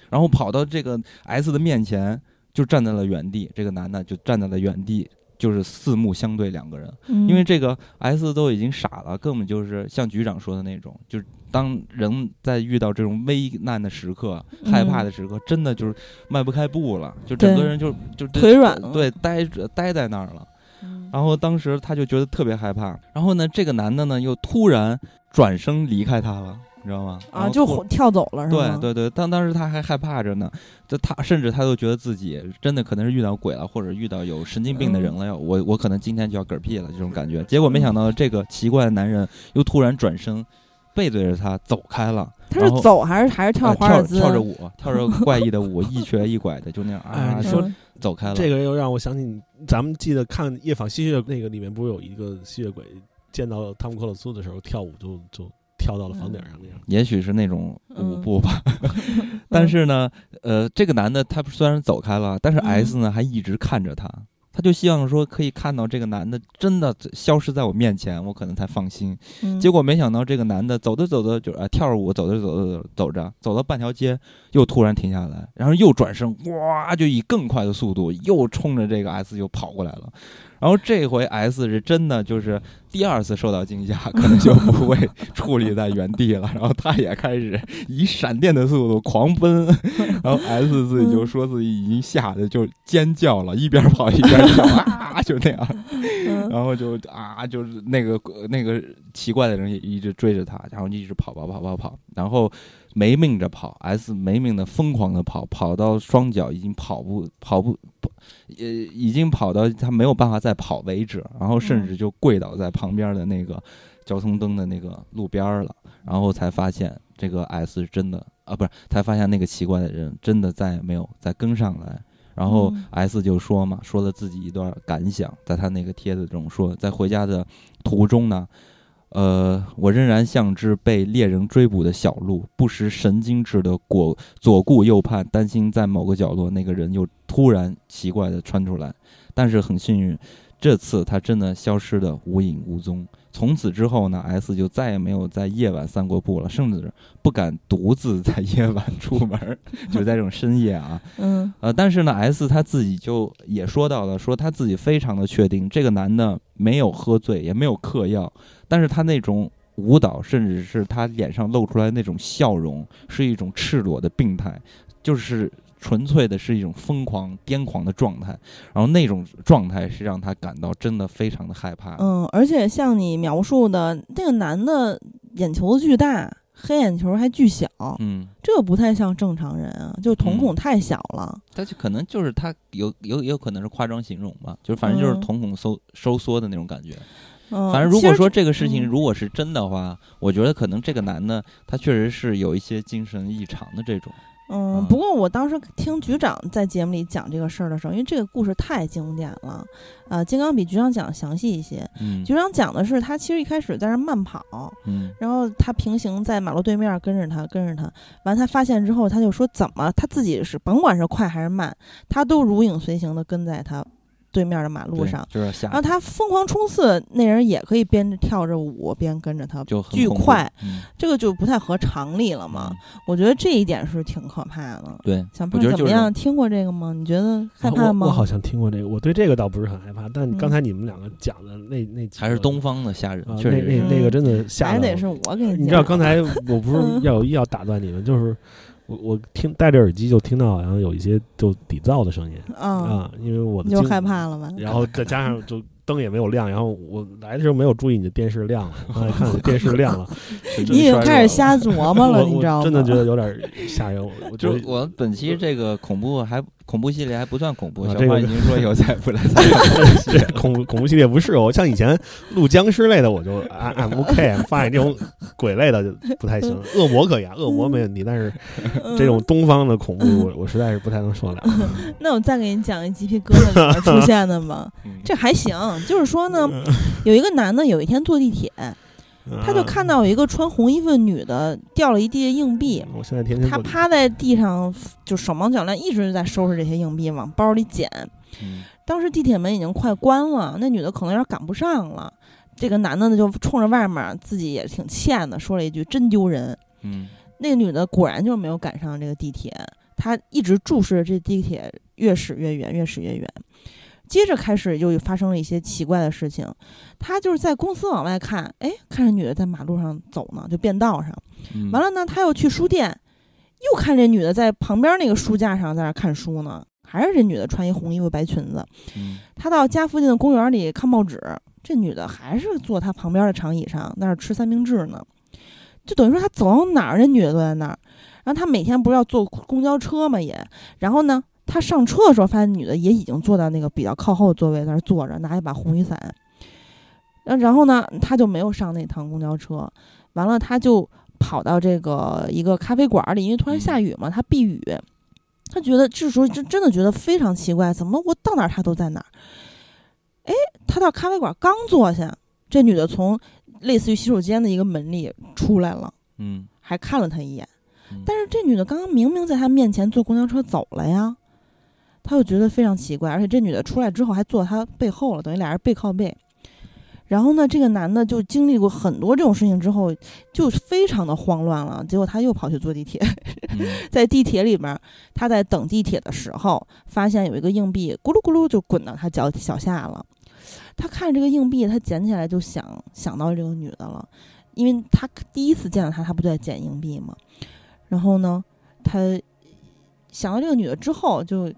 然后跑到这个 S 的面前就站在了原地，这个男的就站在了原地。就是四目相对两个人，嗯。因为这个 S 都已经傻了，根本就是像局长说的那种，就是当人在遇到这种危难的时刻、嗯。害怕的时刻，真的就是迈不开步了，就整个人就就腿软了。对，呆着呆在那儿了。嗯。然后当时他就觉得特别害怕，然后呢，这个男的呢又突然转身离开他了，知道吗？啊，就跳走了是吗？对对对，但当时他还害怕着呢，就他甚至他都觉得自己真的可能是遇到鬼了，或者遇到有神经病的人了，要我我可能今天就要嗝屁了这种感觉。结果没想到这个奇怪的男人又突然转身，背对着他走开了。他是走还是还是跳啊跳华尔兹？跳着舞，跳着怪异的舞，一瘸一拐的，就那样哎 啊，说嗯走开了。这个又让我想起咱们记得看《夜访吸血》那个里面，不是有一个吸血鬼见到汤姆克鲁斯的时候跳舞就就跳到了房顶上那样。也许是那种舞嗯步吧，但是呢，呃，这个男的他虽然走开了，但是嗯 S 呢还一直看着他，他就希望说可以看到这个男的真的消失在我面前，我可能才放心。嗯结果没想到这个男的走着走着就啊跳着舞，走着走着走着走到半条街，又突然停下来，然后又转身，哇，就以更快的速度又冲着这个 S 就跑过来了。然后这回 S 是真的就是第二次受到惊吓，可能就不会矗立在原地了。然后他也开始以闪电的速度狂奔，然后 S 自己就说自己已经吓得就尖叫了，一边跑一边叫啊，就那样。嗯然后就啊，就是那个那个奇怪的人也一直追着他，然后就一直跑跑跑跑跑，然后没命着跑，S 没命的疯狂的跑，跑到双脚已经跑不跑不跑，呃，已经跑到他没有办法再跑为止，然后甚至就跪倒在旁边的那个交通灯的那个路边儿了，然后才发现这个 S 是真的啊，不是，才发现那个奇怪的人真的再也没有再跟上来。然后嗯 S 就说嘛，说了自己一段感想，在他那个帖子中说，在回家的途中呢，呃，我仍然像只被猎人追捕的小鹿，不时神经质的左左顾右盼，担心在某个角落那个人又突然奇怪地窜出来。但是很幸运，这次他真的消失得无影无踪。从此之后呢，S 就再也没有在夜晚散过步了，甚至不敢独自在夜晚出门儿，就在这种深夜啊。嗯呃，但是呢，S 他自己就也说到了，说他自己非常的确定，这个男的没有喝醉，也没有嗑药，但是他那种舞蹈，甚至是他脸上露出来那种笑容，是一种赤裸的病态，就是纯粹的是一种疯狂、癫狂的状态。然后那种状态是让他感到真的非常的害怕。嗯，而且像你描述的那个男的眼球巨大，黑眼球还巨小，嗯，这个不太像正常人啊，就瞳孔嗯太小了。他就可能就是他有有也有可能是夸张形容吧，就是反正就是嗯瞳孔收收缩的那种感觉。嗯，反正如果说这个事情嗯如果是真的话，我觉得可能这个男的他确实是有一些精神异常的这种。嗯，嗯不过我当时听局长在节目里讲这个事儿的时候，因为这个故事太经典了，呃，金刚比局长讲详细一些。嗯局长讲的是他其实一开始在那儿慢跑，嗯然后他平行在马路对面跟着他，跟着他，完他发现之后，他就说怎么他自己是甭管是快还是慢，他都如影随形的跟在他对面的马路上。就是下然后他疯狂冲刺，那人也可以边跳着舞边跟着他，就快，嗯这个就不太合常理了嘛。嗯我觉得这一点是挺可怕的。对，小我觉得就是胖怎么样？听过这个吗？你觉得害怕吗？我我好像听过这个，我对这个倒不是很害怕，但嗯刚才你们两个讲的那那还是东方的吓人啊，，确实是那那那个真的吓人还得是我给你讲。你知道刚才 我不是嗯要有意要打断你们，就是我我听戴着耳机就听到好像有一些就底噪的声音啊，啊，因为我的你就害怕了嘛？然后再加上就灯也没有亮，然后我来的时候没有注意你的电视亮了，刚才看你电视亮了，你已经开始瞎琢磨了，你知道吗？真的觉得有点吓人，我就我本期这个恐怖还恐怖系列还不算恐怖，这个胖已经说以后再不来参加。这恐怖恐怖系列不是我，像以前录僵尸类的我就 I'm I'm OK，发现这种鬼类的就不太行，恶魔可以啊，恶魔没问题，但是这种东方的恐怖 我我实在是不太能受了。那我再给你讲一鸡皮疙瘩里面出现的吧。嗯这还行，就是说呢，有一个男的有一天坐地铁，他就看到有一个穿红衣服的女的掉了一地的硬币，我现在天天他趴在地上就手忙脚乱，一直在收拾这些硬币，往包里捡。嗯当时地铁门已经快关了，那女的可能有点赶不上了。这个男的呢，就冲着外面，自己也挺欠的，说了一句“真丢人”。嗯那个女的果然就是没有赶上这个地铁，她一直注视着这地铁越驶越远，越驶越远。接着开始又发生了一些奇怪的事情，他就是在公司往外看，哎，看着女的在马路上走呢，就变道上。嗯，完了呢，他又去书店，又看这女的在旁边那个书架上在那看书呢，还是这女的穿一红衣服白裙子。嗯他到家附近的公园里看报纸，这女的还是坐他旁边的长椅上，在那儿吃三明治呢。就等于说他走到哪儿，那女的都在那儿。然后他每天不是要坐公交车嘛也，然后呢，他上车的时候发现女的也已经坐到那个比较靠后的座位那儿坐着，拿一把红雨伞。然后呢，他就没有上那趟公交车，完了他就跑到这个一个咖啡馆里，因为突然下雨嘛，他避雨。他觉得这时候真真的觉得非常奇怪，怎么我到哪儿他都在哪儿？哎，他到咖啡馆刚坐下，这女的从类似于洗手间的一个门里出来了，嗯，还看了他一眼。但是这女的刚刚明明在他面前坐公交车走了呀，他就觉得非常奇怪，而且这女的出来之后还坐他背后了，等于俩人背靠背。然后呢，这个男的就经历过很多这种事情之后，就非常的慌乱了。结果他又跑去坐地铁，在地铁里面，他在等地铁的时候，发现有一个硬币咕噜咕噜就滚到他脚脚下了。他看这个硬币，他捡起来就想想到这个女的了，因为他第一次见到她，他不就在捡硬币吗？然后呢，他想到这个女的之后，就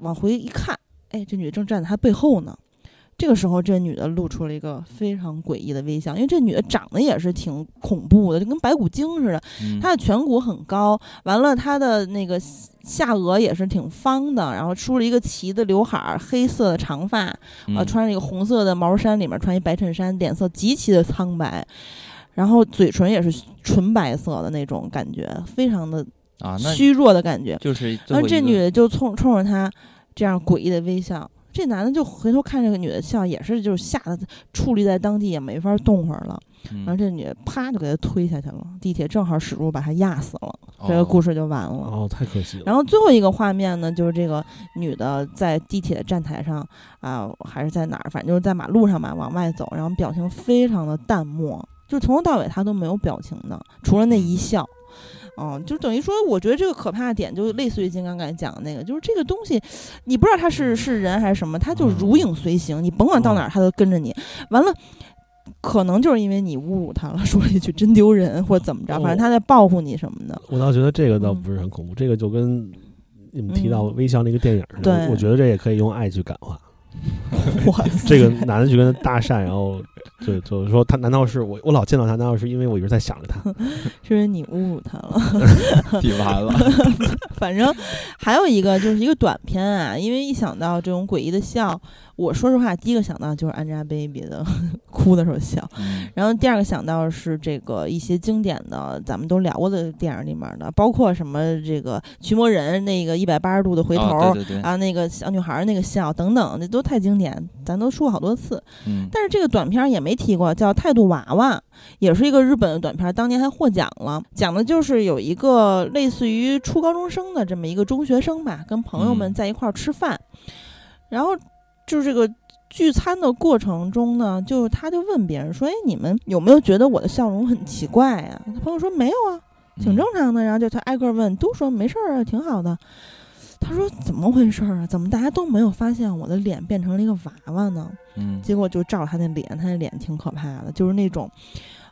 往回一看，哎，这女的正站在他背后呢。这个时候，这女的露出了一个非常诡异的微笑，因为这女的长得也是挺恐怖的，就跟白骨精似的。她的颧骨很高，完了她的那个下颚也是挺方的，然后梳了一个齐的刘海，黑色的长发，呃，穿着一个红色的毛衫，里面穿一白衬衫，脸色极其的苍白，然后嘴唇也是纯白色的那种感觉，非常的啊虚弱的感觉。就是，然后这女的就冲冲着他这样诡异的微笑。这男的就回头看这个女的笑，也是就是吓得矗立在当地，也没法动会儿了。然后这女的啪就给他推下去了，地铁正好驶入，把他压死了。这个故事就完了。哦，太可惜了。然后最后一个画面呢，就是这个女的在地铁站台上啊，还是在哪儿，反正就是在马路上嘛，往外走，然后表情非常的淡漠，就从头到尾她都没有表情的，除了那一笑。嗯，就等于说，我觉得这个可怕的点就类似于金刚刚才讲的那个，就是这个东西，你不知道它是是人还是什么，它就如影随形，你甭管到哪儿，它都跟着你。完了，可能就是因为你侮辱他了，说了一句真丢人，或者怎么着，反正他在报复你什么的。我倒觉得这个倒不是很恐怖，这个就跟你们提到微笑那个电影似的，我觉得这也可以用爱去感化。哇，这个男的就跟他搭讪，然后。就就是说，他难道是我？我老见到他，难道是因为我一直在想着他？是不是你侮辱他了？比完了。反正还有一个就是一个短片啊，因为一想到这种诡异的笑。我说实话，第一个想到就是 Angelababy 的哭的时候笑，然后第二个想到是这个一些经典的，咱们都聊过的电影里面的，包括什么这个驱魔人那个一百八十度的回头啊，那个小女孩那个笑等等，那都太经典，咱都说过好多次。嗯，但是这个短片也没提过，叫《态度娃娃》，也是一个日本的短片，当年还获奖了。讲的就是有一个类似于初高中生的这么一个中学生吧，跟朋友们在一块儿吃饭，然后。就是这个聚餐的过程中呢，就他就问别人说：“哎，你们有没有觉得我的笑容很奇怪呀？”他朋友说：“没有啊，挺正常的。”然后就他挨个问，都说没事儿啊，挺好的。他说：“怎么回事啊？怎么大家都没有发现我的脸变成了一个娃娃呢？”嗯，结果就照他那脸，他那脸挺可怕的，就是那种，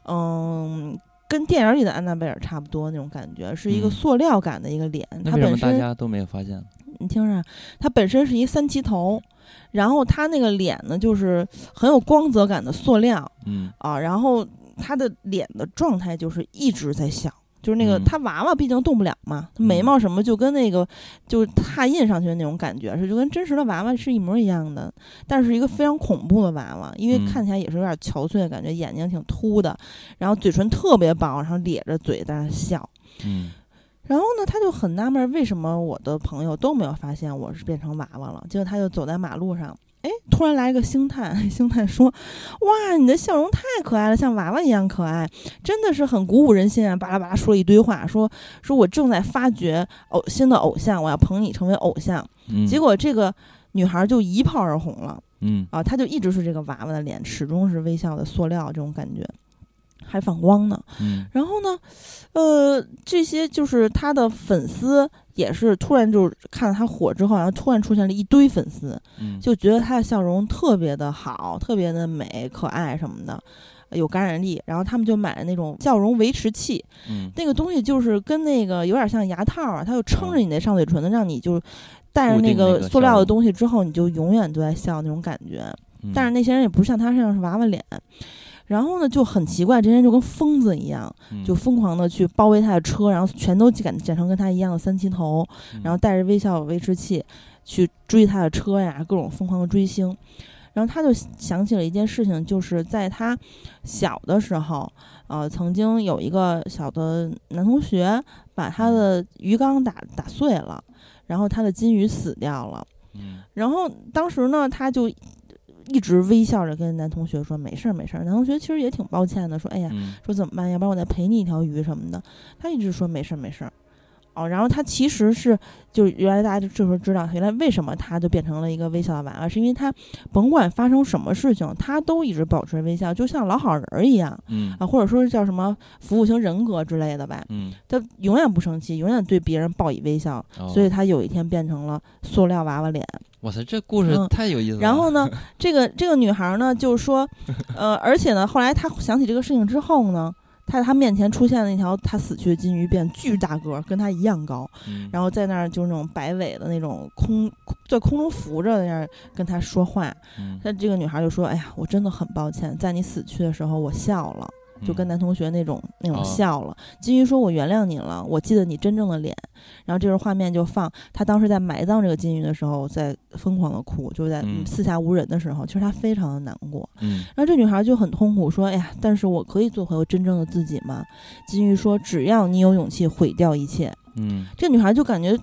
嗯，跟电影里的安娜贝尔差不多那种感觉，是一个塑料感的一个脸。他本身大家都没有发现？你听着，他本身是一三七头。然后他那个脸呢，就是很有光泽感的塑料，嗯啊，然后他的脸的状态就是一直在笑，就是那个他娃娃毕竟动不了嘛，眉毛什么就跟那个就是拓印上去的那种感觉是，就跟真实的娃娃是一模一样的，但是一个非常恐怖的娃娃，因为看起来也是有点憔悴的感觉，眼睛挺凸的，然后嘴唇特别薄，然后咧着嘴在那笑，嗯。然后呢，他就很纳闷，为什么我的朋友都没有发现我是变成娃娃了？结果他就走在马路上，哎，突然来一个星探，星探说：“哇，你的笑容太可爱了，像娃娃一样可爱，真的是很鼓舞人心啊！”巴拉巴拉说了一堆话，说：“说我正在发掘偶新的偶像，我要捧你成为偶像。”结果这个女孩就一炮而红了，嗯啊，她就一直是这个娃娃的脸，始终是微笑的塑料这种感觉。还反光呢，嗯，然后呢，呃，这些就是他的粉丝，也是突然就是看到他火之后，然后突然出现了一堆粉丝，嗯，就觉得他的笑容特别的好，特别的美、可爱什么的，有感染力。然后他们就买了那种笑容维持器，嗯，那个东西就是跟那个有点像牙套啊，它就撑着你那上嘴唇的，让你就戴着那个塑料的东西之后，你就永远都在笑那种感觉。但是那些人也不像他这样是娃娃脸。然后呢就很奇怪，这些人就跟疯子一样，嗯就疯狂的去包围他的车，然后全都剪剪成跟他一样的三七头，嗯然后带着微笑维持器去追他的车呀，各种疯狂的追星。然后他就想起了一件事情，就是在他小的时候，呃，曾经有一个小的男同学把他的鱼缸打打碎了，然后他的金鱼死掉了。嗯然后当时呢，他就一直微笑着跟男同学说：“没事儿，没事儿。”男同学其实也挺抱歉的，说：“哎呀，嗯说怎么办？要不然我再赔你一条鱼什么的。”他一直说：“没事儿，没事儿。”哦，然后他其实是就原来大家就这时候知道，原来为什么他就变成了一个微笑的娃娃，是因为他甭管发生什么事情，他都一直保持微笑，就像老好人儿一样嗯啊，或者说是叫什么服务型人格之类的吧。嗯，他永远不生气，永远对别人报以微笑，哦所以他有一天变成了塑料娃娃脸。哇塞，这故事嗯太有意思了。然后呢，这个这个女孩呢，就是说，呃，而且呢，后来她想起这个事情之后呢，她在她面前出现了一条她死去的金鱼，变巨大个儿，跟她一样高，嗯，然后在那儿就是那种摆尾的那种空在空中浮着那样跟她说话。嗯她这个女孩就说：“哎呀，我真的很抱歉，在你死去的时候我笑了。”就跟嗯男同学那种那种哦笑了。金鱼说：“我原谅你了，我记得你真正的脸。”然后这时候画面就放他当时在埋葬这个金鱼的时候，在疯狂的哭，就是在嗯四下无人的时候，其实他非常的难过。嗯然后这女孩就很痛苦，说：“哎呀，但是我可以做回我真正的自己吗？”金鱼说：“只要你有勇气毁掉一切。嗯”这女孩就感觉嘖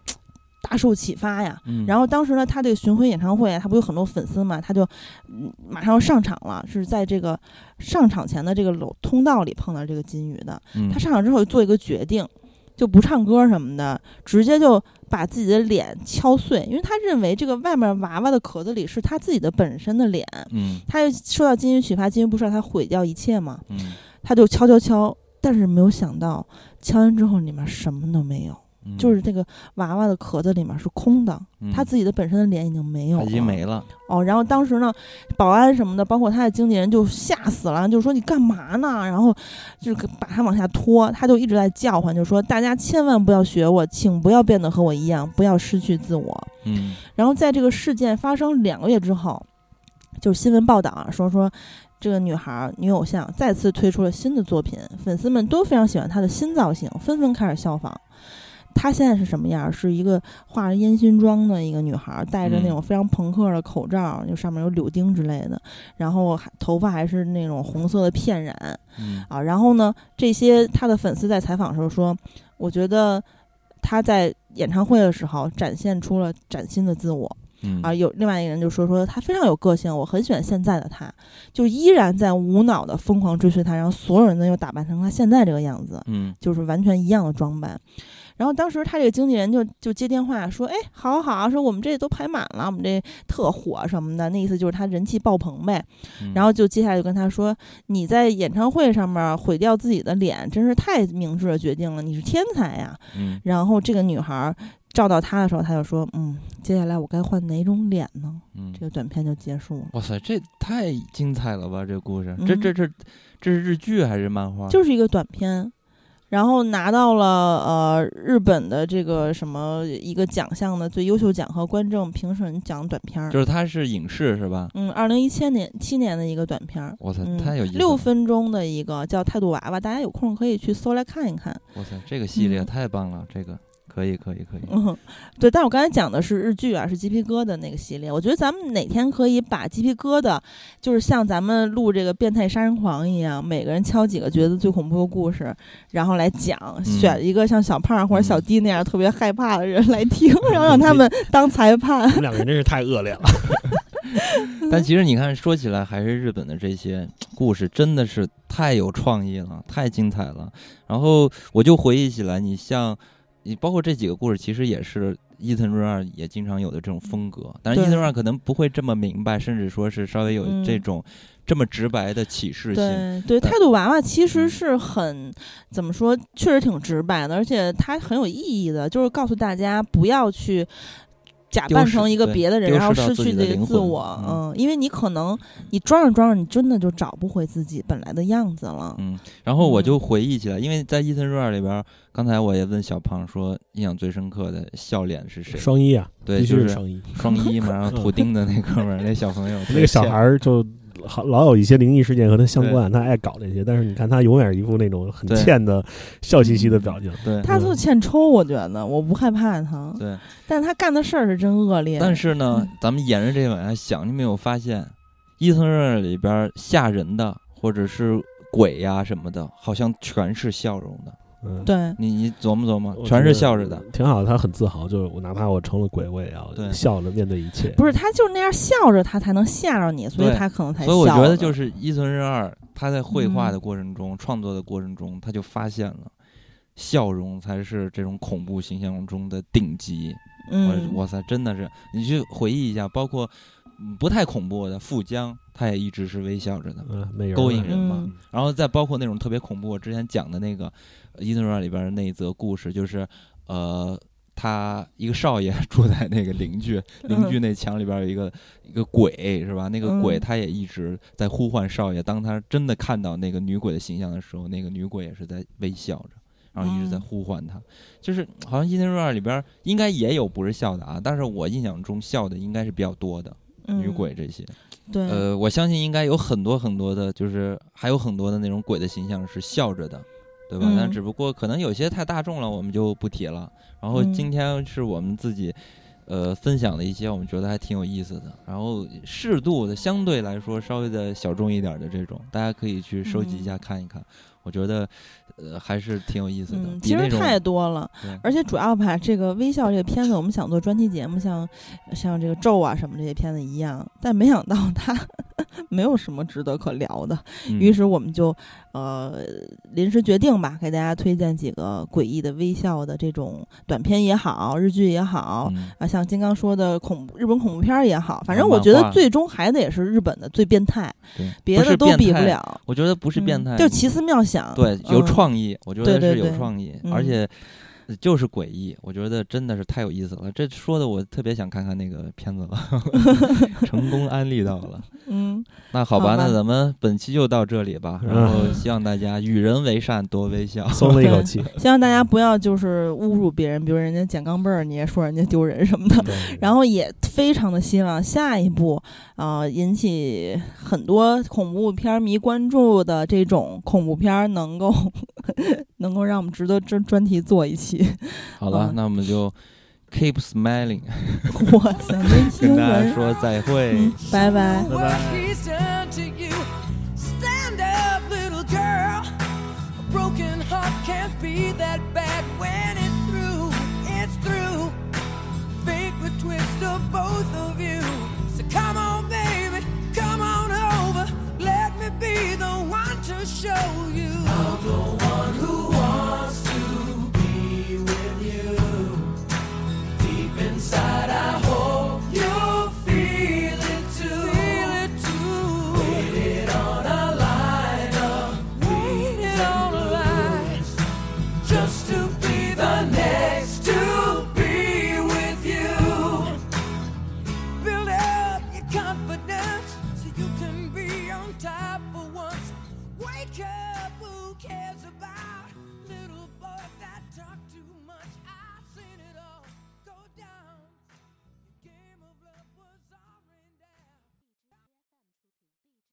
大受启发呀。嗯，然后当时呢，他这个巡回演唱会他，不有很多粉丝嘛，他就嗯马上要上场了，是在这个上场前的这个楼通道里碰到这个金鱼的。嗯她上场之后就做一个决定，就不唱歌什么的，直接就把自己的脸敲碎，因为他认为这个外面娃娃的壳子里是他自己的本身的脸。嗯他就受到金鱼启发，金鱼不是让他毁掉一切嘛？嗯他就敲敲敲，但是没有想到敲完之后里面什么都没有，嗯，就是这个娃娃的壳子里面是空的，她自己的本身的脸已经没有了，已经没了。哦，然后当时呢，保安什么的，包括他的经纪人就吓死了，就说你干嘛呢？然后就是把他往下拖，他就一直在叫唤，就说大家千万不要学我，请不要变得和我一样，不要失去自我。嗯然后在这个事件发生两个月之后，就是新闻报道啊，说说这个女孩女偶像再次推出了新的作品，粉丝们都非常喜欢她的新造型，纷纷开始效仿。她现在是什么样？是一个化着烟熏妆的一个女孩，戴着那种非常朋克的口罩，就上面有柳钉之类的，然后还头发还是那种红色的片染嗯啊。然后呢，这些她的粉丝在采访的时候说，我觉得她在演唱会的时候展现出了崭新的自我。嗯啊，有另外一个人就说说他非常有个性，我很喜欢现在的他，就依然在无脑的疯狂追随他，然后所有人呢又打扮成他现在这个样子，嗯就是完全一样的装扮。然后当时他这个经纪人就就接电话说，哎，好好，说我们这都排满了，我们这特火什么的，那意思就是他人气爆棚呗。嗯然后就接下来就跟他说，你在演唱会上面毁掉自己的脸，真是太明智的决定了，你是天才呀。嗯然后这个女孩照到他的时候，他就说，嗯，接下来我该换哪种脸呢？嗯这个短片就结束了，哇塞，这太精彩了吧！这故事，这嗯这这这是日剧还是漫画？就是一个短片，然后拿到了呃日本的这个什么一个奖项的最优秀奖和观众评审奖短片儿。就是它是影视是吧？嗯，二零一七年七年的一个短片儿，哇塞，嗯太有意思了！六分钟的一个叫《态度娃娃》，大家有空可以去搜来看一看。哇塞，这个系列嗯太棒了，这个可以可以可以。嗯，对，但我刚才讲的是日剧啊，是鸡皮疙瘩那个系列。我觉得咱们哪天可以把鸡皮疙瘩，就是像咱们录这个变态杀人狂一样，每个人敲几个觉得最恐怖的故事，然后来讲，选一个像小胖或者小嗯弟那样特别害怕的人来听，然后让他们 当裁判你。们两个人真是太恶劣了。但其实你看，说起来还是日本的这些故事真的是太有创意了，太精彩了。然后我就回忆起来，你像你包括这几个故事，其实也是伊藤润二也经常有的这种风格。但是伊藤润二可能不会这么明白，甚至说是稍微有嗯这种这么直白的启示性。对对，态度娃娃其实嗯是很怎么说，确实挺直白的，而且它很有意义的，就是告诉大家不要去假扮成一个别的人，然后失去这个自我。嗯嗯，因为你可能你装着装着，你真的就找不回自己本来的样子了。嗯，然后我嗯就回忆起来，因为在伊森瑞尔里边，刚才我也问小胖说，印象最深刻的笑脸是谁？双一啊，对，就是是双一。双一嘛，然后图钉的那哥们儿，那小朋友，那个小孩儿就好老有一些灵异事件和他相关，他爱搞这些。但是你看他永远一副那种很欠的笑嘻嘻的表情。对，他就欠抽，我觉得我不害怕他。对，但是他干的事儿是真恶劣。但是呢，咱们沿着这往下想，你没有发现，伊藤润二里边吓人的或者是鬼呀什么的，好像全是笑容的。嗯，对你你琢磨琢磨，全是笑着的，挺好。他很自豪，就是我哪怕我成了鬼，我也要笑着面对一切。不是他就是那样笑着，他才能吓着你，所以他可能才。所以我觉得就是伊藤润二他在绘画的过程中、创作的过程中，他就发现了笑容才是这种恐怖形象中的顶级。嗯，哇塞，真的是你去回忆一下，包括不太恐怖的富江，他也一直是微笑着的，勾引人嘛。然后再包括那种特别恐怖，我之前讲的那个。伊藤润二里边的那一则故事，就是，呃，他一个少爷 住在那个邻居 邻居那墙里边有一个一个鬼，是吧？那个鬼他也一直在呼唤少爷。当他真的看到那个女鬼的形象的时候，那个女鬼也是在微笑着，然后一直在呼唤他。就是好像伊藤润二里边应该也有不是笑的啊，但是我印象中笑的应该是比较多的女鬼这些。对，呃，我相信应该有很多很多的，就是还有很多的那种鬼的形象是笑着的。对吧？但只不过可能有些太大众了，我们就不提了。然后今天是我们自己，呃，分享的一些我们觉得还挺有意思的。然后适度的，相对来说稍微的小众一点的这种，大家可以去收集一下看一看。我觉得。呃，还是挺有意思的。其实太多了，而且主要吧，这个微笑这个片子，我们想做专题节目，像像这个咒啊什么这些片子一样，但没想到它 没有什么值得可聊的。于是我们就呃临时决定吧，给大家推荐几个诡异的微笑的这种短片也好，日剧也好啊，像金刚说的恐怖日本恐怖片也好，反正我觉得最终还得是日本的最变态，别的都比不了。我觉得不是变态，就奇思妙想，对，有创。创意，我觉得是有创意，而且就是诡异，我觉得真的是太有意思了。这说的我特别想看看那个片子了，成功安利到了。嗯，那好吧，那咱们本期就到这里吧。然后希望大家与人为善，多微笑，松了一口气。希望大家不要就是侮辱别人，比如人家捡钢镚儿，你也说人家丢人什么的。然后也非常的希望下一步啊，引起很多恐怖片迷关注的这种恐怖片能够能够让我们值得专专题做一期。好了，那我们就 keep smiling。哇塞，跟大家说再会，拜拜，拜拜。